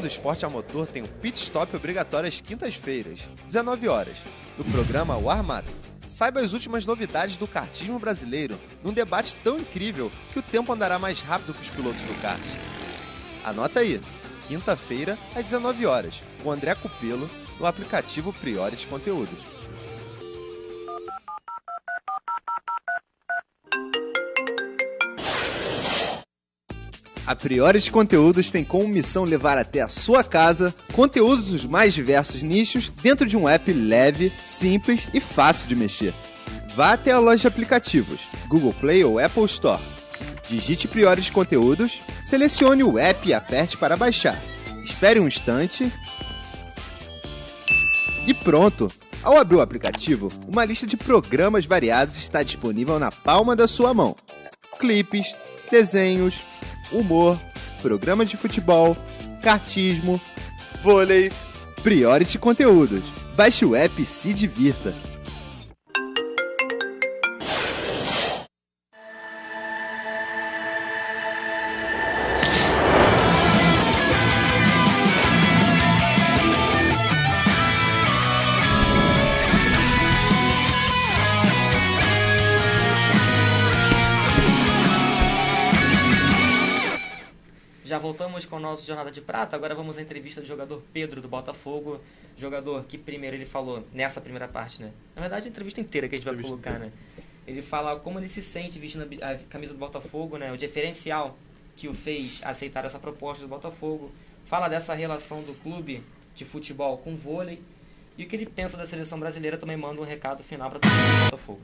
Esporte a motor tem um pit stop obrigatório às quintas-feiras, 19 horas, no programa O Armado. Saiba as últimas novidades do kartismo brasileiro, num debate tão incrível que o tempo andará mais rápido que os pilotos do kart. Anota aí, quinta-feira, às 19 horas, com André Cupelo, no aplicativo Priores Conteúdos. A Priores Conteúdos tem como missão levar até a sua casa conteúdos dos mais diversos nichos dentro de um app leve, simples e fácil de mexer. Vá até a loja de aplicativos, Google Play ou Apple Store. Digite Priores Conteúdos, selecione o app e aperte para baixar. Espere um instante. E pronto! Ao abrir o aplicativo, uma lista de programas variados está disponível na palma da sua mão. Clipes, desenhos, humor, programas de futebol, cartismo, vôlei, Priority Conteúdos. Baixe o app e se divirta. Jornada de Prata. Agora vamos à entrevista do jogador Pedro do Botafogo. Jogador que primeiro ele falou, nessa primeira parte, né? Na verdade, a entrevista inteira que a gente vai colocar, né? Ele fala como ele se sente vestindo a camisa do Botafogo, né? O diferencial que o fez aceitar essa proposta do Botafogo. Fala dessa relação do clube de futebol com vôlei. E o que ele pensa da seleção brasileira também manda um recado final para torcida do Botafogo.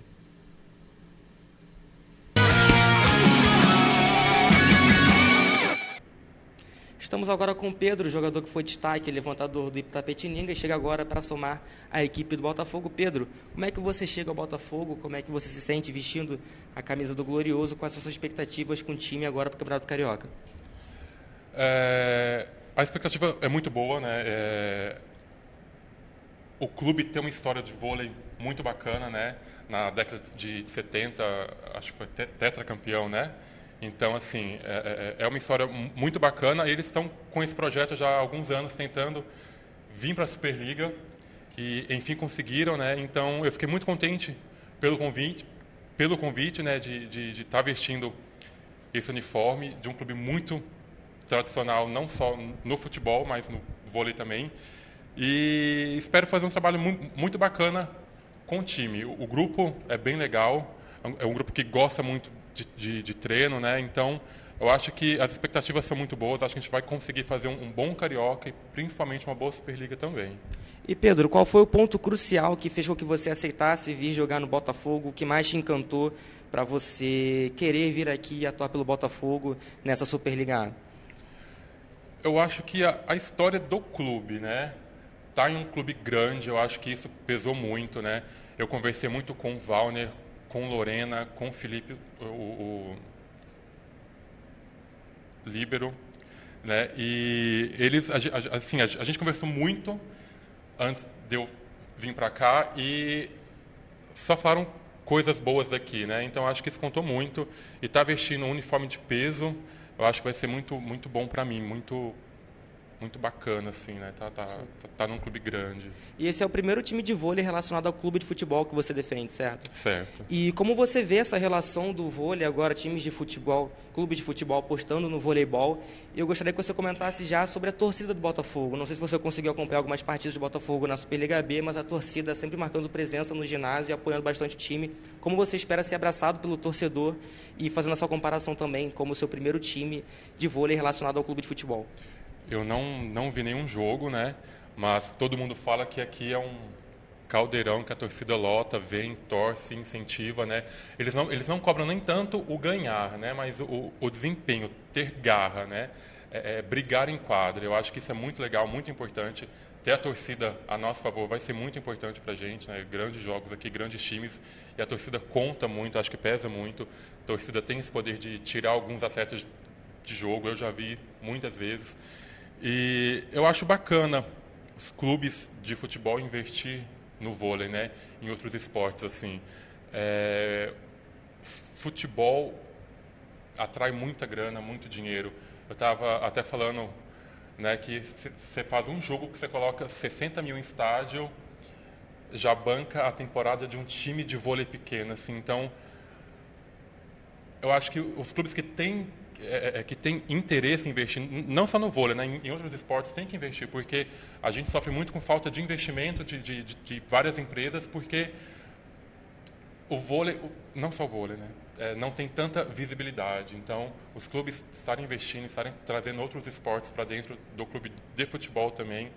Estamos agora com Pedro, jogador que foi destaque, levantador do Itapetininga, e chega agora para somar a equipe do Botafogo. Pedro, como é que você chega ao Botafogo? Como é que você se sente vestindo a camisa do Glorioso? Quais são as suas expectativas com o time agora para o Campeonato Carioca? É, a expectativa é muito boa, né? É, o clube tem uma história de vôlei muito bacana, né? Na década de 70, acho que foi te- tetracampeão, né? Então, assim, é, é- é uma história mu- muito bacana. Eles estão com esse projeto já há alguns anos tentando vir para a Superliga e, enfim, conseguiram, né? Então, eu fiquei muito contente pelo convite, pelo convite, né? De estar tá vestindo esse uniforme de um clube muito tradicional, não só no futebol, mas no vôlei também. E espero fazer um trabalho mu- muito bacana com o time. O, grupo é bem legal, é um- é um grupo que gosta muito de, de- de treino, né? Então, eu acho que as expectativas são muito boas, acho que a gente vai conseguir fazer um, um bom Carioca e principalmente uma boa Superliga também. E Pedro, qual foi o ponto crucial que fez com que você aceitasse vir jogar no Botafogo? O que mais te encantou para você querer vir aqui e atuar pelo Botafogo nessa Superliga A? Eu acho que a, a história do clube, né? Tá em um clube grande, eu acho que isso pesou muito, né? Eu conversei muito com o Valner, com Lorena, com Felipe, o, o Líbero, né? E eles, assim, a, a gente conversou muito antes de eu vir para cá e só falaram coisas boas daqui, né? Então acho que isso contou muito e tá vestindo um uniforme de peso, eu acho que vai ser muito muito bom para mim, muito muito bacana assim, né? Tá tá, tá tá num clube grande, E esse é o primeiro time de vôlei relacionado ao clube de futebol que você defende, certo? certo? E como você vê essa relação do vôlei agora, times de futebol, clubes de futebol apostando no voleibol? Eu gostaria que você comentasse já sobre a torcida do Botafogo. Não sei se você conseguiu acompanhar algumas partidas do Botafogo na Superliga B, mas a torcida sempre marcando presença no ginásio e apoiando bastante o time. Como você espera ser abraçado pelo torcedor e fazendo essa comparação também como o seu primeiro time de vôlei relacionado ao clube de futebol? Eu não, não vi nenhum jogo, né? Mas todo mundo fala que aqui é um caldeirão que a torcida lota, vem, torce, incentiva, né? Eles não, eles não cobram nem tanto o ganhar, né? Mas o, o desempenho, ter garra, né? É, é brigar em quadra. Eu acho que isso é muito legal, muito importante. Ter a torcida a nosso favor vai ser muito importante para a gente, né? Grandes jogos aqui, grandes times. E a torcida conta muito, acho que pesa muito. A torcida tem esse poder de tirar alguns atletas de jogo, eu já vi muitas vezes. E eu acho bacana os clubes de futebol investir no vôlei, né? Em outros esportes, assim. É, futebol atrai muita grana, muito dinheiro. Eu estava até falando né, que você faz um jogo que você coloca 60 mil em estádio, já banca a temporada de um time de vôlei pequeno. Assim, então, eu acho que os clubes que têm é, é, que tem interesse em investir, não só no vôlei, né, em, em, outros esportes tem que investir, porque a gente sofre muito com falta de investimento de, de, de, de várias empresas, porque o vôlei, não só o vôlei, né, é, não tem tanta visibilidade. Então, os clubes estarem investindo, estarem trazendo outros esportes para dentro do clube de futebol também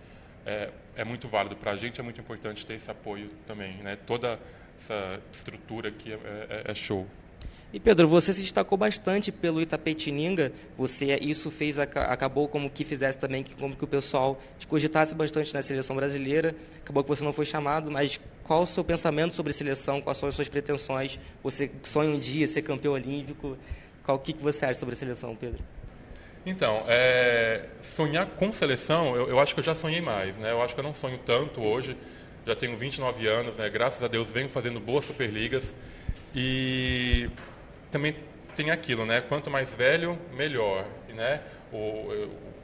é, é muito válido. Para a gente é muito importante ter esse apoio também. Né? Toda essa estrutura aqui é, é, é show. E Pedro, você se destacou bastante pelo Itapetininga. Você isso fez acabou como que fizesse também que como que o pessoal te cogitasse bastante na seleção brasileira. Acabou que você não foi chamado, mas qual o seu pensamento sobre seleção? Quais são as suas pretensões? Você sonha um dia ser campeão olímpico? Qual o que, você acha sobre seleção, Pedro? Então, é, sonhar com seleção, eu, eu, acho que eu já sonhei mais, né? Eu acho que eu não sonho tanto hoje. Já tenho 29 anos, né? Graças a Deus venho fazendo boas superligas e também tem aquilo, né? Quanto mais velho, melhor. Né? O,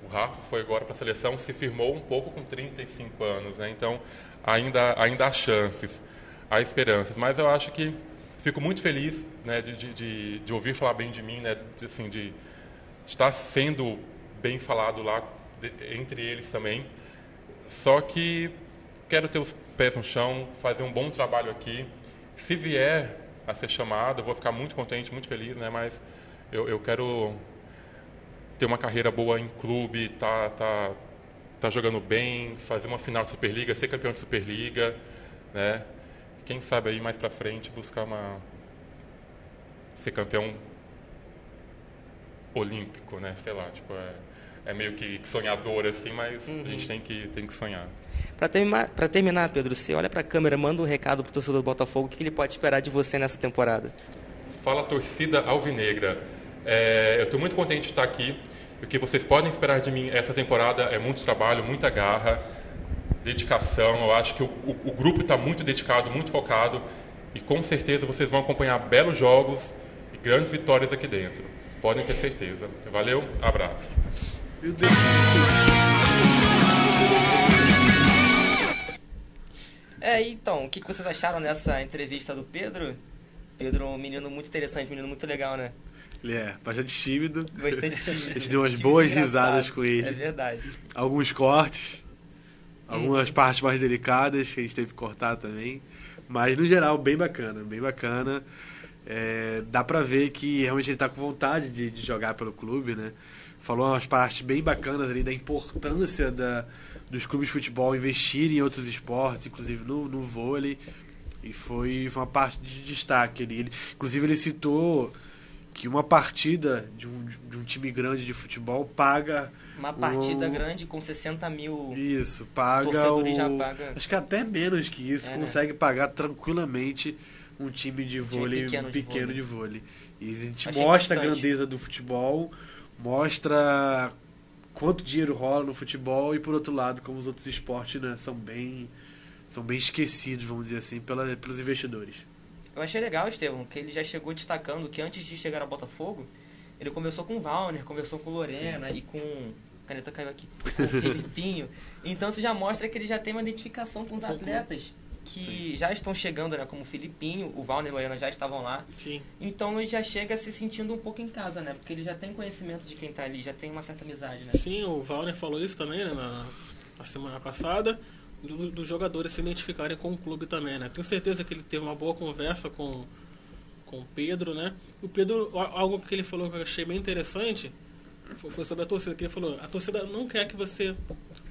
o Rafa foi agora para a seleção, se firmou um pouco com 35 anos, né? Então ainda, ainda há chances, há esperanças. Mas eu acho que fico muito feliz né, de, de, de ouvir falar bem de mim, né? De, assim, de estar sendo bem falado lá de, entre eles também. Só que quero ter os pés no chão, fazer um bom trabalho aqui. Se vier a ser chamado. Eu vou ficar muito contente, muito feliz, né? Mas eu, eu quero ter uma carreira boa em clube, tá, tá, tá jogando bem, fazer uma final de Superliga, ser campeão de Superliga, né? Quem sabe aí mais para frente buscar uma ser campeão olímpico, né? Sei lá, tipo é, é meio que sonhador assim, mas uhum. a gente tem que tem que sonhar. Para terminar, terminar, Pedro, você olha para a câmera, manda um recado para o torcedor do Botafogo, o que ele pode esperar de você nessa temporada? Fala torcida alvinegra. É, eu estou muito contente de estar aqui. O que vocês podem esperar de mim essa temporada é muito trabalho, muita garra, dedicação. Eu acho que o, o, o grupo está muito dedicado, muito focado e com certeza vocês vão acompanhar belos jogos e grandes vitórias aqui dentro. Podem ter certeza. Valeu, abraço. É, então, o que vocês acharam dessa entrevista do Pedro? Pedro, um menino muito interessante, um menino muito legal, né? Ele é bastante tímido. Bastante <laughs> tímido. A gente deu umas boas risadas com ele. É verdade. Alguns cortes, algumas hum. partes mais delicadas que a gente teve que cortar também. Mas, no geral, bem bacana, bem bacana. É, dá pra ver que realmente ele tá com vontade de, de jogar pelo clube, né? Falou umas partes bem bacanas ali da importância da, dos clubes de futebol investirem em outros esportes, inclusive no, no vôlei. E foi, foi uma parte de destaque ali. Ele, inclusive ele citou que uma partida de um, de um time grande de futebol paga. Uma partida o... grande com 60 mil. Isso, paga. O... já paga. Acho que até menos que isso, é, consegue né? pagar tranquilamente um time de vôlei time pequeno, pequeno de, vôlei. de vôlei. E a gente Achei mostra bastante. a grandeza do futebol, mostra quanto dinheiro rola no futebol e por outro lado como os outros esportes né, são bem são bem esquecidos vamos dizer assim pela, pelos investidores. Eu achei legal Estevão que ele já chegou destacando que antes de chegar ao Botafogo ele conversou com o Valner conversou com Lorena Sim. e com a caneta caiu aqui <laughs> com o Filipinho então isso já mostra que ele já tem uma identificação com os atletas que Sim. já estão chegando, né? Como o Filipinho, o Valner e o Loiana já estavam lá. Sim. Então ele já chega se sentindo um pouco em casa, né? Porque ele já tem conhecimento de quem está ali, já tem uma certa amizade, né? Sim, o Valner falou isso também, né? Na, na semana passada. Do, dos jogadores se identificarem com o clube também, né? Tenho certeza que ele teve uma boa conversa com, com o Pedro, né? O Pedro, algo que ele falou que eu achei bem interessante foi sobre a torcida, que ele falou, a torcida não quer que você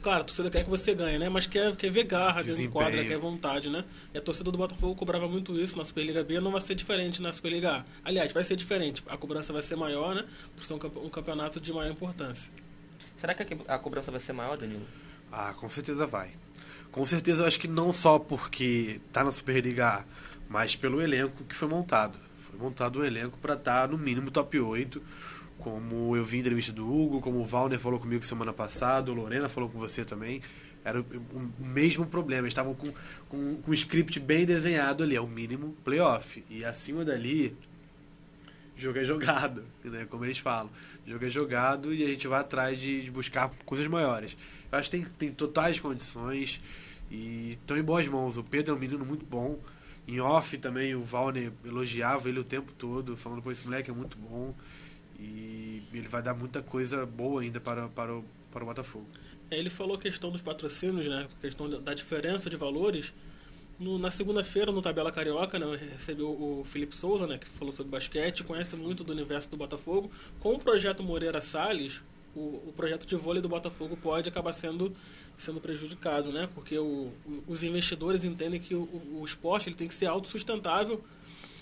Claro, a torcida quer que você ganhe, né? Mas quer, quer ver garra dentro do quadro, quer vontade, né? E a torcida do Botafogo cobrava muito isso na Superliga B, não vai ser diferente na Superliga A. Aliás, vai ser diferente. A cobrança vai ser maior, né? Por ser um campeonato de maior importância. Será que a cobrança vai ser maior, Danilo? Ah, com certeza vai. Com certeza, eu acho que não só porque tá na Superliga A, mas pelo elenco que foi montado. Foi montado um elenco para estar tá, no mínimo top 8 como eu vi em entrevista do Hugo, como o Valner falou comigo semana passada, o Lorena falou com você também, era o, mesmo problema. Eles estavam com, com, com um script bem desenhado ali, é o mínimo playoff. E acima dali, jogo é jogado, <laughs> né? Como eles falam. Jogo é jogado e a gente vai atrás de, de buscar coisas maiores. Eu acho que tem, tem totais condições e estão em boas mãos. O Pedro é um menino muito bom. Em off também o Valner elogiava ele o tempo todo, falando que esse moleque é muito bom e ele vai dar muita coisa boa ainda para, para, o, para o Botafogo. É, ele falou a questão dos patrocínios, né? A questão da diferença de valores. No, na segunda-feira, no Tabela Carioca, né, recebeu o Felipe Souza, né, que falou sobre basquete, conhece muito do universo do Botafogo. Com o projeto Moreira Salles, o, o projeto de vôlei do Botafogo pode acabar sendo, sendo prejudicado, né? Porque o, os investidores entendem que o, o esporte ele tem que ser autossustentável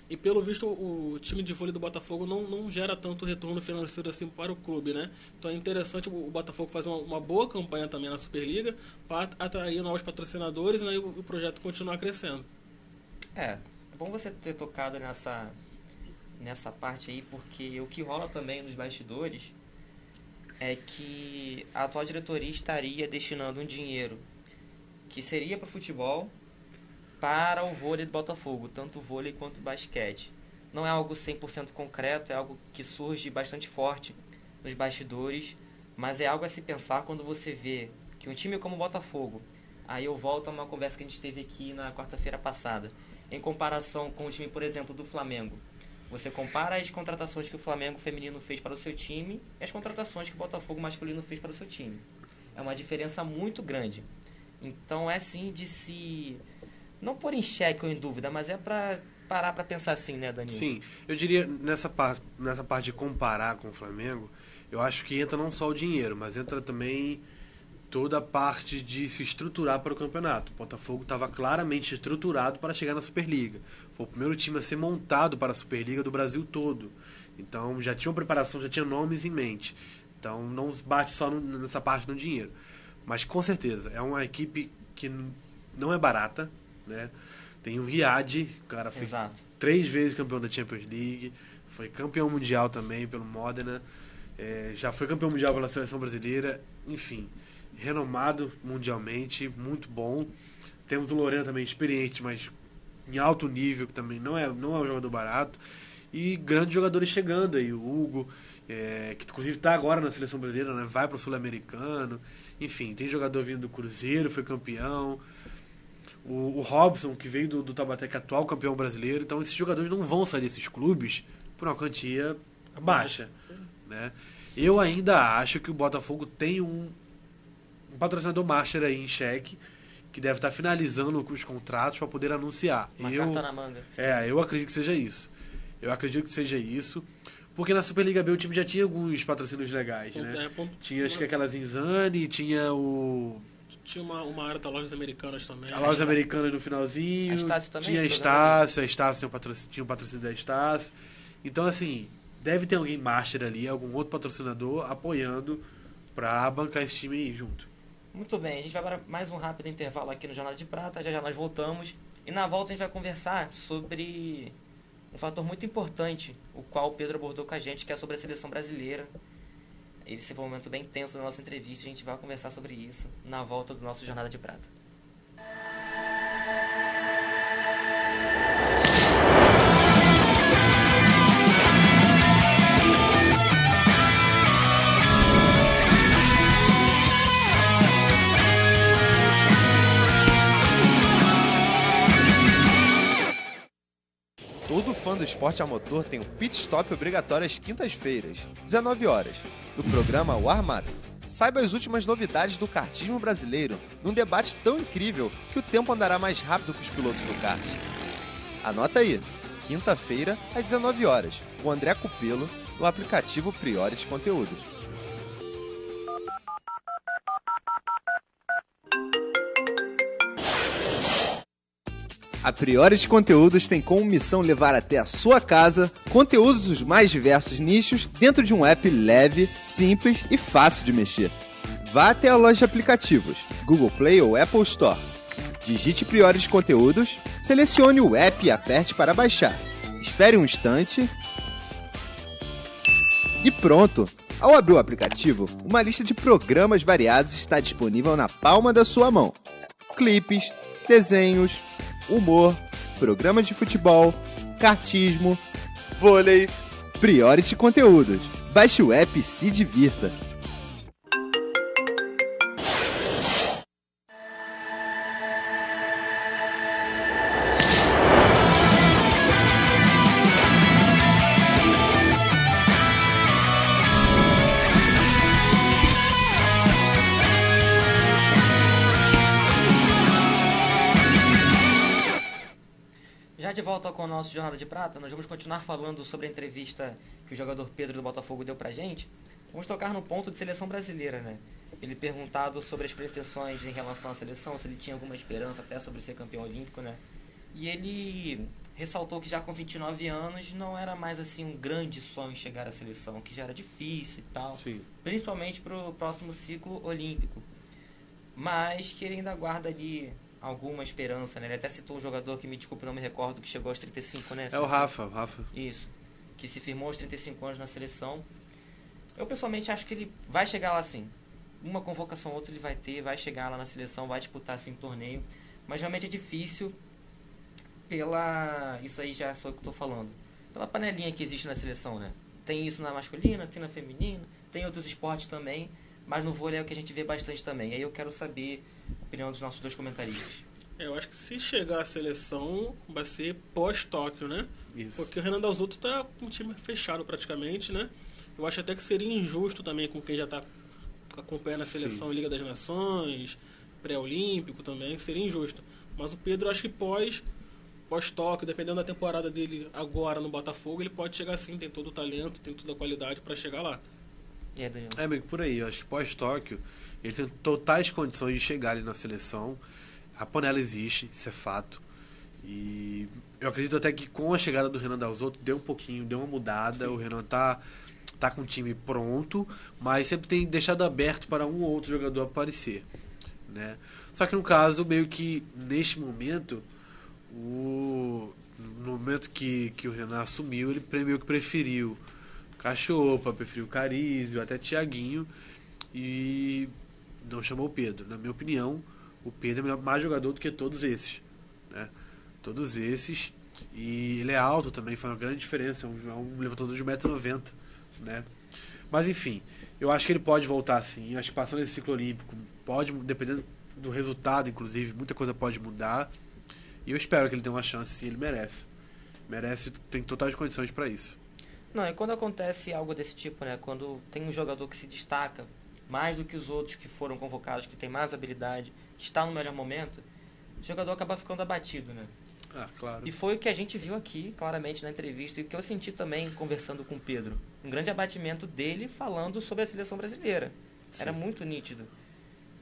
e pelo visto o time de vôlei do Botafogo não, não gera tanto retorno financeiro assim para o clube, né? Então é interessante o Botafogo fazer uma, uma boa campanha também na Superliga para atrair novos patrocinadores né, e o, o projeto continuar crescendo. É, é bom você ter tocado nessa, nessa parte aí, porque o que rola também nos bastidores é que a atual diretoria estaria destinando um dinheiro que seria para o futebol para o vôlei do Botafogo, tanto o vôlei quanto o basquete. Não é algo 100% concreto, é algo que surge bastante forte nos bastidores, mas é algo a se pensar quando você vê que um time como o Botafogo, aí eu volto a uma conversa que a gente teve aqui na quarta-feira passada, em comparação com o time, por exemplo, do Flamengo. Você compara as contratações que o Flamengo feminino fez para o seu time e as contratações que o Botafogo masculino fez para o seu time. É uma diferença muito grande. Então é sim de se não pôr em xeque ou em dúvida, mas é para parar para pensar assim, né, Danilo? Sim, eu diria nessa parte, nessa parte de comparar com o Flamengo, eu acho que entra não só o dinheiro, mas entra também toda a parte de se estruturar para o campeonato. O Botafogo estava claramente estruturado para chegar na Superliga. Foi o primeiro time a ser montado para a Superliga do Brasil todo. Então já tinha uma preparação, já tinha nomes em mente. Então não bate só no, nessa parte do dinheiro. Mas com certeza, é uma equipe que não é barata, né? Tem o Riad, o cara foi Exato. três vezes campeão da Champions League, foi campeão mundial também pelo Modena, é, já foi campeão mundial pela seleção brasileira, enfim, renomado mundialmente, muito bom. Temos o Lorena também experiente, mas em alto nível, que também não é, não é um jogador barato. E grandes jogadores chegando aí, o Hugo, é, que inclusive está agora na seleção brasileira, né? vai para o Sul-Americano. Enfim, tem jogador vindo do Cruzeiro, foi campeão o, o Robson, que veio do, do Tabaté, que é atual campeão brasileiro. Então, esses jogadores não vão sair desses clubes por uma quantia baixa. Né? Eu ainda acho que o Botafogo tem um, um patrocinador master aí em xeque que deve estar finalizando os contratos para poder anunciar. Uma eu, carta na manga. É, eu acredito que seja isso. Eu acredito que seja isso. Porque na Superliga B o time já tinha alguns patrocínios legais, né? É, ponto, tinha acho que aquela Zinzane, tinha o tinha uma, uma área da Lojas Americanas também. A Lojas Americanas no finalzinho. A Estácio também? Tinha a Estácio, a Estácio tinha um patrocínio, tinha um patrocínio da Estácio. Então, assim, deve ter alguém master ali, algum outro patrocinador apoiando para bancar esse time aí junto. Muito bem, a gente vai para mais um rápido intervalo aqui no Jornal de Prata, já já nós voltamos. E na volta a gente vai conversar sobre um fator muito importante, o qual o Pedro abordou com a gente, que é sobre a seleção brasileira esse foi um momento bem tenso da nossa entrevista. A gente vai conversar sobre isso na volta do nosso Jornada de Prata. Todo fã do esporte a motor tem um pit stop obrigatório às quintas-feiras, 19 horas do programa O Armado. Saiba as últimas novidades do kartismo brasileiro num debate tão incrível que o tempo andará mais rápido que os pilotos do kart. Anota aí, quinta-feira, às 19 horas, com André Cupelo, no aplicativo Priores Conteúdos. A Priores Conteúdos tem como missão levar até a sua casa conteúdos dos mais diversos nichos dentro de um app leve, simples e fácil de mexer. Vá até a loja de aplicativos, Google Play ou Apple Store. Digite Priores Conteúdos, selecione o app e aperte para baixar. Espere um instante. E pronto! Ao abrir o aplicativo, uma lista de programas variados está disponível na palma da sua mão. Clipes, desenhos, humor, programas de futebol, cartismo, vôlei, Priority Conteúdos. Baixe o app e se divirta. Nosso Jornada de Prata, nós vamos continuar falando sobre a entrevista que o jogador Pedro do Botafogo deu pra gente. Vamos tocar no ponto de seleção brasileira, né? Ele perguntado sobre as pretensões em relação à seleção, se ele tinha alguma esperança até sobre ser campeão olímpico, né? E ele ressaltou que já com 29 anos não era mais assim um grande sonho chegar à seleção, que já era difícil e tal, Sim. principalmente para o próximo ciclo olímpico. Mas que ele ainda guarda ali alguma esperança, né? Ele até citou um jogador que me desculpe, não me recordo, que chegou aos 35, né? É o Rafa, o Rafa. Isso. Que se firmou aos 35 anos na seleção. Eu pessoalmente acho que ele vai chegar lá sim. Uma convocação ou outra ele vai ter, vai chegar lá na seleção, vai disputar assim um torneio. Mas realmente é difícil pela. Isso aí já sou eu que estou falando. Pela panelinha que existe na seleção, né? Tem isso na masculina, tem na feminina, tem outros esportes também. Mas no vôlei é o que a gente vê bastante também. Aí eu quero saber opinião dos nossos dois comentaristas. É, eu acho que se chegar à seleção, vai ser pós-Tóquio, né? Isso. Porque o Renan Dalzotto tá com o time fechado praticamente, né? Eu acho até que seria injusto também com quem já tá acompanhando a seleção Liga das Nações, pré-olímpico também, seria injusto. Mas o Pedro, acho que pós pós-Tóquio, dependendo da temporada dele agora no Botafogo, ele pode chegar sim, tem todo o talento, tem toda a qualidade para chegar lá. Aí, Danilo? É meio que por aí. Eu acho que pós-Tóquio, ele tem totais condições de chegar ali na seleção. A panela existe, isso é fato. E eu acredito até que com a chegada do Renan Dalzotto deu um pouquinho, deu uma mudada. O Renan tá, tá com o time pronto, mas sempre tem deixado aberto para um ou outro jogador aparecer. Né? Só que no caso, meio que neste momento, o, no momento que, que o Renan assumiu, ele meio que preferiu Cachopa, preferiu Carizio, até Tiaguinho e não chamou o Pedro. Na minha opinião, o Pedro é mais jogador do que todos esses. Né? Todos esses. E ele é alto também, faz uma grande diferença. É um, é um levantador de 1,90m. Né? Mas enfim, eu acho que ele pode voltar sim. Acho que passando esse ciclo olímpico, pode, dependendo do resultado, inclusive, muita coisa pode mudar. E eu espero que ele tenha uma chance, sim, ele merece. Merece, tem totais condições para isso. Não, e quando acontece algo desse tipo, né? Quando tem um jogador que se destaca mais do que os outros que foram convocados, que tem mais habilidade, que está no melhor momento, o jogador acaba ficando abatido, né? Ah, claro. E foi o que a gente viu aqui, claramente, na entrevista, e o que eu senti também conversando com o Pedro. Um grande abatimento dele falando sobre a seleção brasileira. Era muito nítido.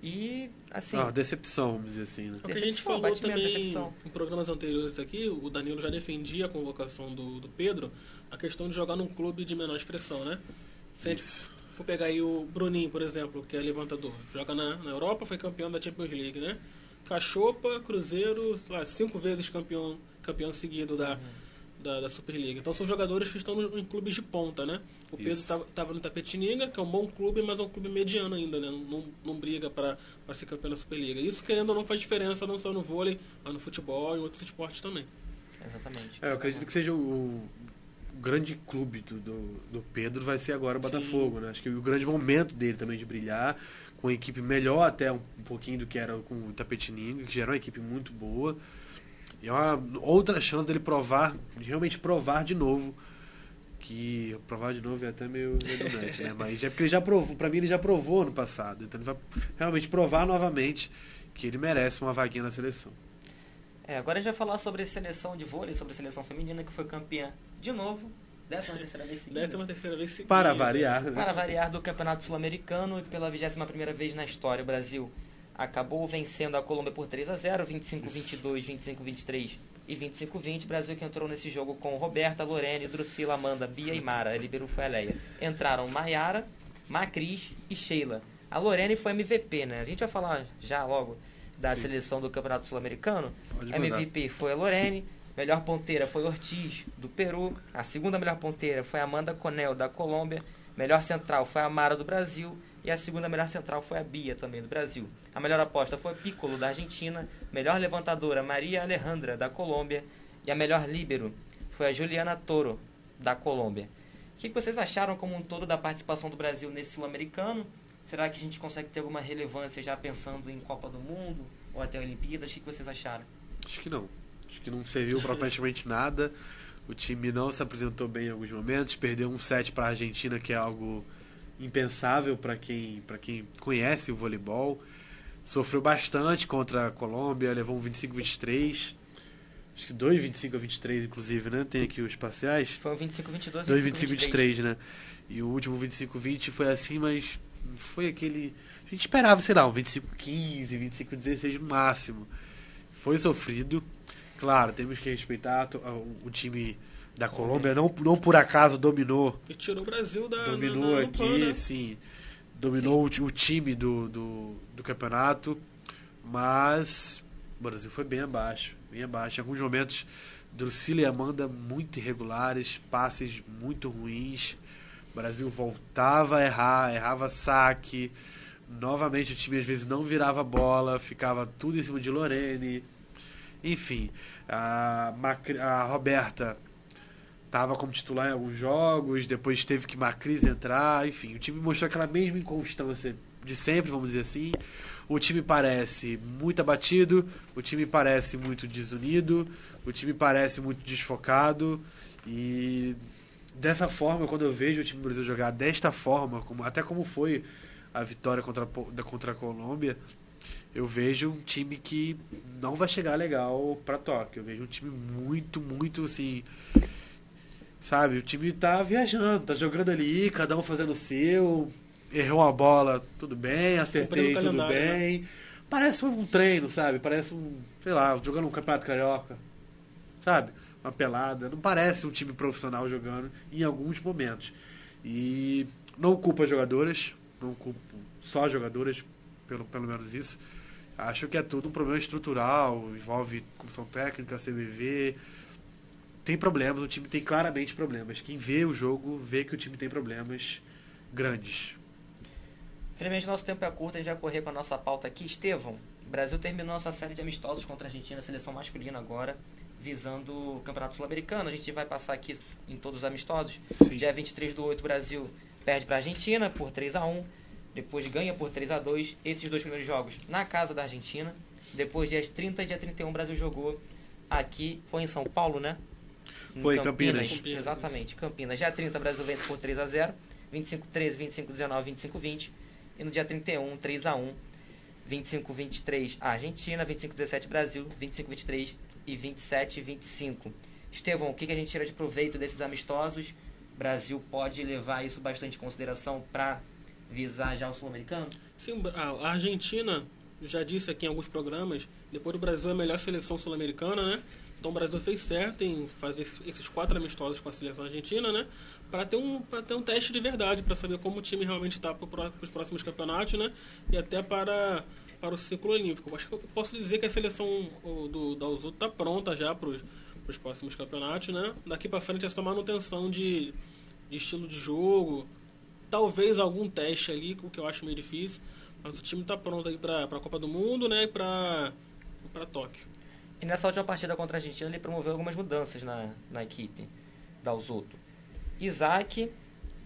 E, assim, Ah, decepção, vamos dizer assim, né? É o que a gente falou também decepção. em programas anteriores aqui, o Danilo já defendia a convocação do, do Pedro, a questão de jogar num clube de menor expressão, né? Se Isso. For pegar aí o Bruninho, por exemplo, que é levantador, joga na, na Europa, foi campeão da Champions League, né? Cachopa, Cruzeiro, sei lá, cinco vezes campeão, campeão seguido da, da, da Superliga. Então são jogadores que estão em clubes de ponta, né? O Pedro estava no Tapetininga, que é um bom clube, mas é um clube mediano ainda, né? Não, não briga para ser campeão da Superliga. Isso, querendo ou não, faz diferença não só no vôlei, mas no futebol e em outros esportes também. exatamente. É, eu acredito que seja o, o grande clube do, do, do Pedro vai ser agora o Botafogo, né? Acho que o grande momento dele também de brilhar, com uma equipe melhor até um, um pouquinho do que era com o Tapetininga, que já era uma equipe muito boa. E é uma outra chance dele provar, de realmente provar de novo que provar de novo é até meio redundante, né? Mas é porque ele já provou, para mim ele já provou no passado, então ele vai realmente provar novamente que ele merece uma vaguinha na seleção. É, agora a gente vai falar sobre a seleção de vôlei, sobre a seleção feminina, que foi campeã de novo, décima terceira vez seguida. Décima terceira vez seguida. Para variar, né? Para variar do Campeonato Sul-Americano e pela 21ª vez na história, o Brasil acabou vencendo a Colômbia por 3 a 0, 25-22, 25-23 e 25-20. Brasil que entrou nesse jogo com Roberta, Lorene, Drusila, Amanda, Bia e Mara. A Libero foi a Leia. Entraram Maiara, Macris e Sheila. A Lorene foi MVP, né? A gente vai falar já logo da Sim. seleção do Campeonato Sul-Americano. MVP foi a Lorene. Melhor ponteira foi Ortiz, do Peru. A segunda melhor ponteira foi Amanda Conel, da Colômbia. Melhor central foi a Mara, do Brasil. E a segunda melhor central foi a Bia, também do Brasil. A melhor aposta foi Piccolo, da Argentina. Melhor levantadora, Maria Alejandra, da Colômbia. E a melhor líbero foi a Juliana Toro, da Colômbia. O que vocês acharam como um todo da participação do Brasil nesse Sul-Americano? Será que a gente consegue ter alguma relevância já pensando em Copa do Mundo ou até Olimpíadas? O que vocês acharam? Acho que não. Acho que não serviu para praticamente nada. O time não se apresentou bem em alguns momentos, perdeu um set para a Argentina, que é algo impensável para quem, quem conhece o voleibol. Sofreu bastante contra a Colômbia, levou um 25-23. Acho que 2 25 a 23, inclusive, né? Tem aqui os parciais. Foi um 25 22 2 25 23, né? E o último 25 20 foi assim, mas foi aquele. A gente esperava, sei lá, um 25 15, 25 16 no máximo. Foi sofrido. Claro, temos que respeitar o, o time da Colômbia, não, não por acaso dominou. E tirou o Brasil da. Dominou aqui, né? sim. Dominou sim. O, o, time do, do, do campeonato, mas o Brasil foi bem abaixo. Bem abaixo. Em alguns momentos, Drusila e Amanda muito irregulares, passes muito ruins. O Brasil voltava a errar, errava saque. Novamente o time às vezes não virava bola, ficava tudo em cima de Lorene. Enfim, a, Macri, a Roberta estava como titular em alguns jogos, depois teve que Macris entrar, enfim, o time mostrou aquela mesma inconstância de sempre, vamos dizer assim. O time parece muito abatido, o time parece muito desunido, o time parece muito desfocado e dessa forma, quando eu vejo o time do Brasil jogar desta forma, como, até como foi a vitória contra, contra a Colômbia, eu vejo um time que não vai chegar legal para Tóquio. Eu vejo um time muito, muito assim. Sabe, o time tá viajando, tá jogando ali, cada um fazendo o seu. Errou a bola, tudo bem, acertei, tudo né? bem. Né? Parece um treino, sabe? Parece um, sei lá, jogando um campeonato carioca. Sabe? Uma pelada. Não parece um time profissional jogando em alguns momentos. E não culpa jogadoras, não culpo só jogadoras, pelo, pelo menos isso. Acho que é tudo um problema estrutural, envolve comissão técnica, CBV. Tem problemas, o time tem claramente problemas. Quem vê o jogo vê que o time tem problemas grandes. Infelizmente, nosso tempo é curto, a gente vai correr com a nossa pauta aqui. Estevão, o Brasil terminou nossa série de amistosos contra a Argentina, seleção masculina agora, visando o Campeonato Sul-Americano. A gente vai passar aqui em todos os amistosos. Sim. Dia 23 do 8, o Brasil perde para a Argentina por 3 a 1 depois ganha por 3 a 2 esses dois primeiros jogos na casa da Argentina. Depois, dias 30 e dia 31, o Brasil jogou aqui, foi em São Paulo, né? Em foi, Campinas. Campinas. Exatamente, Campinas. Dia 30, o Brasil vence por 3 a 0 25 13, 25 19, 25 20. E no dia 31, 3 a 1 25 23, Argentina. 25 17, Brasil. 25 23 e 27 25. Estevão, o que, que a gente tira de proveito desses amistosos? Brasil pode levar isso bastante em consideração para visar já o sul-americano? Sim, a Argentina, já disse aqui em alguns programas, depois do Brasil é a melhor seleção sul-americana, né? Então o Brasil fez certo em fazer esses quatro amistosos com a seleção argentina, né? Para ter um para ter um teste de verdade, para saber como o time realmente está para os próximos campeonatos, né? E até para para o ciclo olímpico. Acho que eu posso dizer que a seleção do da Uzu está pronta já para os próximos campeonatos, né? Daqui para frente é só manutenção de, de estilo de jogo, talvez algum teste ali, o que eu acho meio difícil. Mas o time está pronto aí para a Copa do Mundo né, e para Tóquio. E nessa última partida contra a Argentina, ele promoveu algumas mudanças na, na equipe da Usoto. Isaac,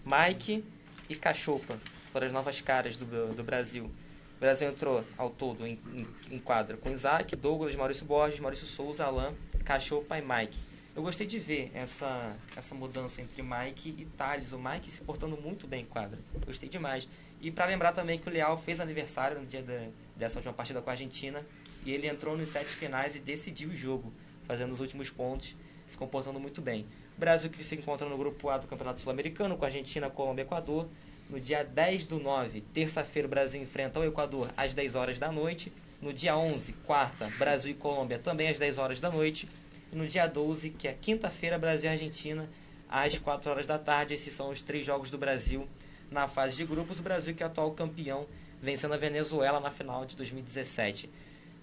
Mike e Cachopa foram as novas caras do, do Brasil. O Brasil entrou ao todo em, em, em quadra com Isaac, Douglas, Maurício Borges, Maurício Souza, Alain, Cachopa e Mike. Eu gostei de ver essa, essa mudança entre Mike e Thales. O Mike se portando muito bem em quadra. Gostei demais. E para lembrar também que o Leal fez aniversário no dia da, dessa última partida com a Argentina. E ele entrou nos sete finais e decidiu o jogo, fazendo os últimos pontos, se comportando muito bem. O Brasil que se encontra no grupo A do Campeonato Sul-Americano, com a Argentina, Colômbia e Equador. No dia 10 do 9, terça-feira, o Brasil enfrenta o Equador às 10 horas da noite. No dia 11, quarta, Brasil e Colômbia também às 10 horas da noite. E no dia 12, que é quinta-feira, Brasil e Argentina, às 4 horas da tarde. Esses são os três jogos do Brasil na fase de grupos. O Brasil, que é atual campeão, vencendo a Venezuela na final de 2017.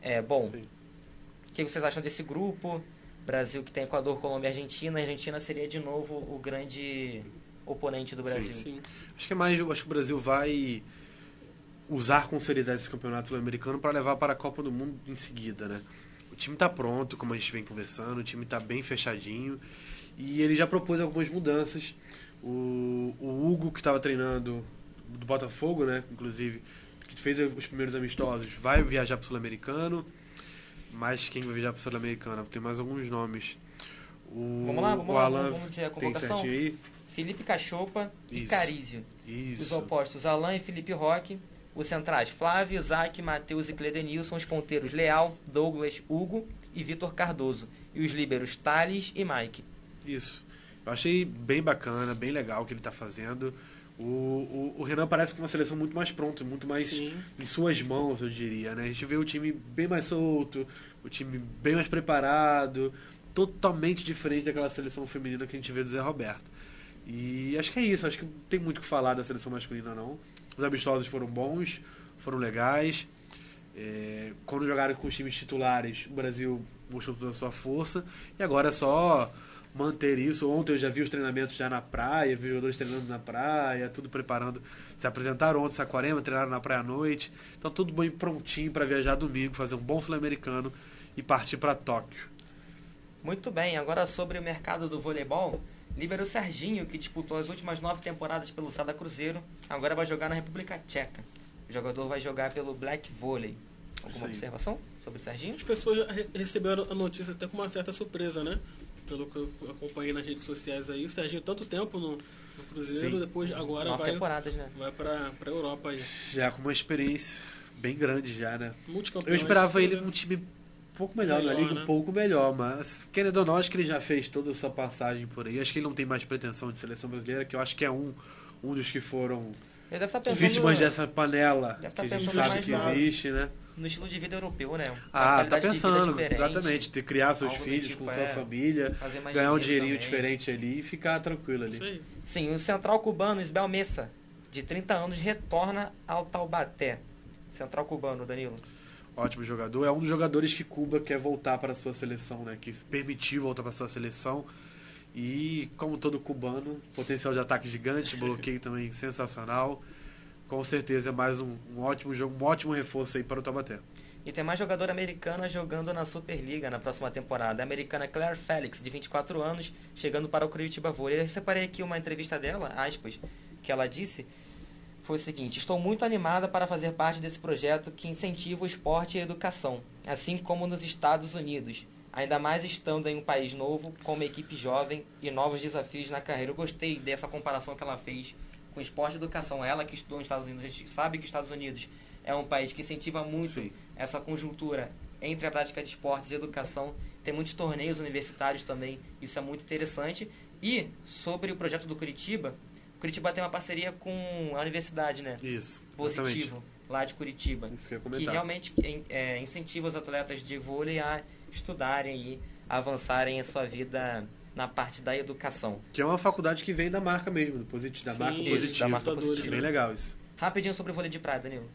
É, bom, o que vocês acham desse grupo? Brasil que tem Equador, Colômbia e Argentina. A Argentina seria de novo o grande oponente do Brasil. Sim, sim. Acho que é mais, acho que o Brasil vai usar com seriedade esse campeonato sul-americano para levar para a Copa do Mundo em seguida, né? Time está pronto, como a gente vem conversando, o time está bem fechadinho. E ele já propôs algumas mudanças. O, o Hugo, que estava treinando do Botafogo, né? Inclusive, que fez os primeiros amistosos, vai viajar para o Sul-Americano. Mas quem vai viajar para o Sul-Americano? Tem mais alguns nomes. O, Vamos lá, vamos o lá, Alan vamos- vamos dizer a convocação? Felipe Cachopa e Isso. Carizio. Os Isso. opostos, Alain e Felipe Roque. Os centrais, Flávio, Isaac, Matheus e Cledenilson. Os ponteiros, Leal, Douglas, Hugo e Vitor Cardoso. E os líberos, Thales e Mike. Isso. Eu achei bem bacana, bem legal o que ele está fazendo. O, o, o Renan parece com uma seleção muito mais pronta, muito mais Sim. em suas mãos, eu diria. Né? A gente vê o time bem mais solto, o time bem mais preparado, totalmente diferente daquela seleção feminina que a gente vê do Zé Roberto. E acho que é isso, acho que não tem muito o que falar da seleção masculina, não. Os amistosos foram bons, foram legais. É, quando jogaram com os times titulares, o Brasil mostrou toda a sua força. E agora é só manter isso. Ontem eu já vi os treinamentos já na praia, vi os jogadores treinando na praia, tudo preparando. Se apresentaram ontem em Saquarema, treinaram na praia à noite. Então tudo bem prontinho para viajar domingo, fazer um bom sul-americano e partir para Tóquio. Muito bem, agora sobre o mercado do voleibol. Líbero Serginho, que disputou as últimas nove temporadas pelo Sada Cruzeiro, agora vai jogar na República Tcheca. O jogador vai jogar pelo Black Volley. Alguma Sim. observação sobre o Serginho? As pessoas receberam a notícia até com uma certa surpresa, né? Pelo que eu acompanhei nas redes sociais aí. O Serginho, tanto tempo no, no Cruzeiro, Sim. depois agora Nove vai, temporadas, né? vai pra, pra Europa aí. Já com uma experiência bem grande já, né? Multicampeão. Eu esperava ele num time pouco melhor, na Melhor, liga né? um pouco melhor, mas querendo ou não, acho que ele já fez toda essa passagem por aí. Acho que ele não tem mais pretensão de seleção brasileira, que eu acho que é um, um dos que foram Ele deve estar pensando vítimas dessa panela Deve que tá a gente sabe mais que na- existe, né? no estilo de vida europeu, né? Ah, tá pensando, exatamente, ter criar seus filhos tipo, com é, sua família, fazer mais ganhar um dinheiro dinheirinho também. diferente ali e ficar tranquilo ali. Sim, o central cubano Isbel Messa, de 30 anos, retorna ao Taubaté. Central cubano, Danilo. Ótimo jogador. É um dos jogadores que Cuba quer voltar para a sua seleção, né? Que permitiu voltar para a sua seleção. E, como todo cubano, potencial de ataque gigante, bloqueio também sensacional. Com certeza é mais um, um ótimo jogo, um ótimo reforço aí para o Taubaté. E tem mais jogadora americana jogando na Superliga na próxima temporada. A americana Claire Felix, de 24 anos, chegando para o Curitiba Vôlei. Eu separei aqui uma entrevista dela, aspas, que ela disse foi o seguinte: Estou muito animada para fazer parte desse projeto que incentiva o esporte e a educação, assim como nos Estados Unidos. Ainda mais estando em um país novo, com uma equipe jovem e novos desafios na carreira. Eu gostei dessa comparação que ela fez com esporte e educação. Ela que estudou nos Estados Unidos, a gente sabe que os Estados Unidos é um país que incentiva muito Sim. essa conjuntura entre a prática de esportes e educação. Tem muitos torneios universitários também, isso é muito interessante. E sobre o projeto do Curitiba, Curitiba tem uma parceria com a universidade, né? Isso, Positivo, lá de Curitiba. Isso que eu ia Que comentar. realmente em- é, incentiva os atletas de vôlei a estudarem e avançarem a sua vida na parte da educação. Que é uma faculdade que vem da marca mesmo, do positivo, da Sim, marca isso, positiva. da marca positiva. Bem legal isso. Rapidinho sobre o vôlei de praia, Danilo.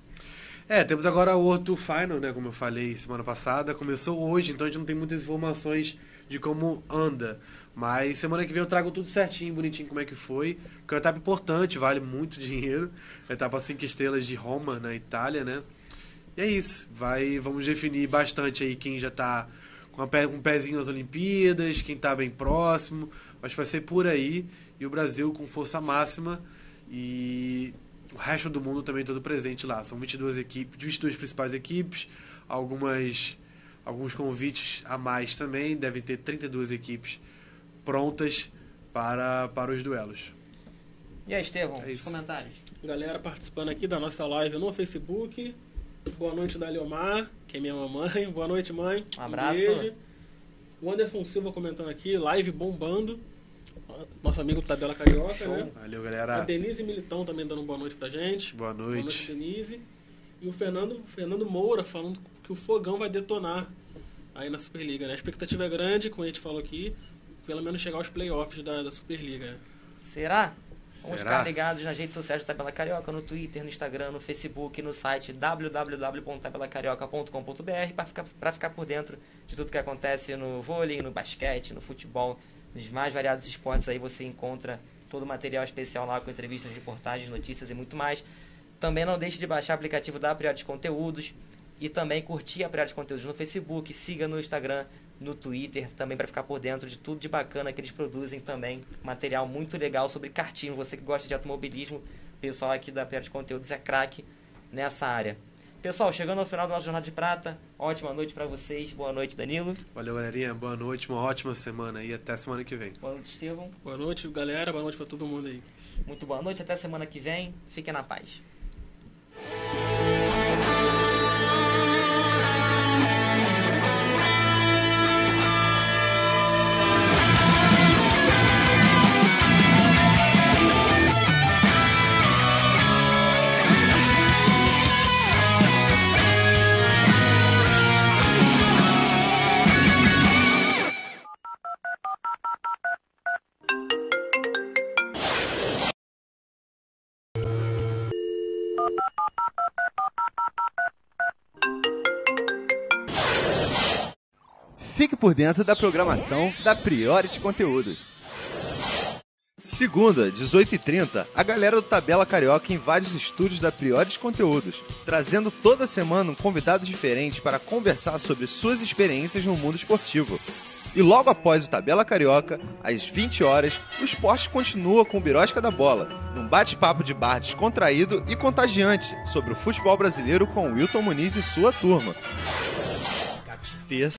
É, temos agora o World Tour Final, né? Como eu falei semana passada. Começou hoje, então a gente não tem muitas informações de como anda. Mas semana que vem eu trago tudo certinho, bonitinho, como é que foi. Porque é uma etapa importante, vale muito dinheiro. A etapa 5 estrelas de Roma, na Itália, né? E é isso. Vai, vamos definir bastante aí quem já tá com pé- um pezinho nas Olimpíadas, quem tá bem próximo. Acho que vai ser por aí. E o Brasil com força máxima. E o resto do mundo também todo presente lá. São 22 equipes, 22 principais equipes, algumas alguns convites a mais também, devem ter 32 equipes prontas para, para os duelos. E aí, Estevão, É os comentários. Galera participando aqui da nossa live no Facebook. Boa noite da Leomar, que é minha mamãe. Boa noite, mãe. Um abraço. beijo. O Anderson Silva comentando aqui, live bombando. Nosso amigo Tabela Carioca, Show. né? Valeu, A galera. Denise Militão também dando boa noite pra gente. Boa Boa noite, noite. Denise. E o Fernando, Fernando Moura falando que o fogão vai detonar aí na Superliga, né? A expectativa é grande, como a gente falou aqui, pelo menos chegar aos playoffs da, da Superliga. Será? Vamos Será? ficar ligados nas redes sociais do Tabela Carioca, no Twitter, no Instagram, no Facebook, no site www.tabelacarioca.com.br para ficar, pra ficar por dentro de tudo que acontece no vôlei, no basquete, no futebol, nos mais variados esportes. Aí você encontra todo o material especial lá com entrevistas, reportagens, notícias e muito mais. Também não deixe de baixar o aplicativo da Priores Conteúdos e também curtir a Priori Conteúdos no Facebook, siga no Instagram, no Twitter, também para ficar por dentro de tudo de bacana que eles produzem também. Material muito legal sobre karting. Você que gosta de automobilismo, o pessoal aqui da Priori Conteúdos é craque nessa área. Pessoal, chegando ao final do nosso Jornada de Prata, ótima noite para vocês. Boa noite, Danilo. Valeu, galerinha. Boa noite, uma ótima semana e até semana que vem. Boa noite, Estevão. Boa noite, galera. Boa noite para todo mundo aí. Muito boa noite, até semana que vem. Fiquem na paz. Fique por dentro da programação da Priority Conteúdos. Segunda, 18h30, a galera do Tabela Carioca invade os estúdios da Priority Conteúdos, trazendo toda semana um convidado diferente para conversar sobre suas experiências no mundo esportivo. E logo após o Tabela Carioca, às 20 horas, o esporte continua com o Birosca da Bola, num bate-papo de bar descontraído e contagiante sobre o futebol brasileiro com Wilton Muniz e sua turma. Terça,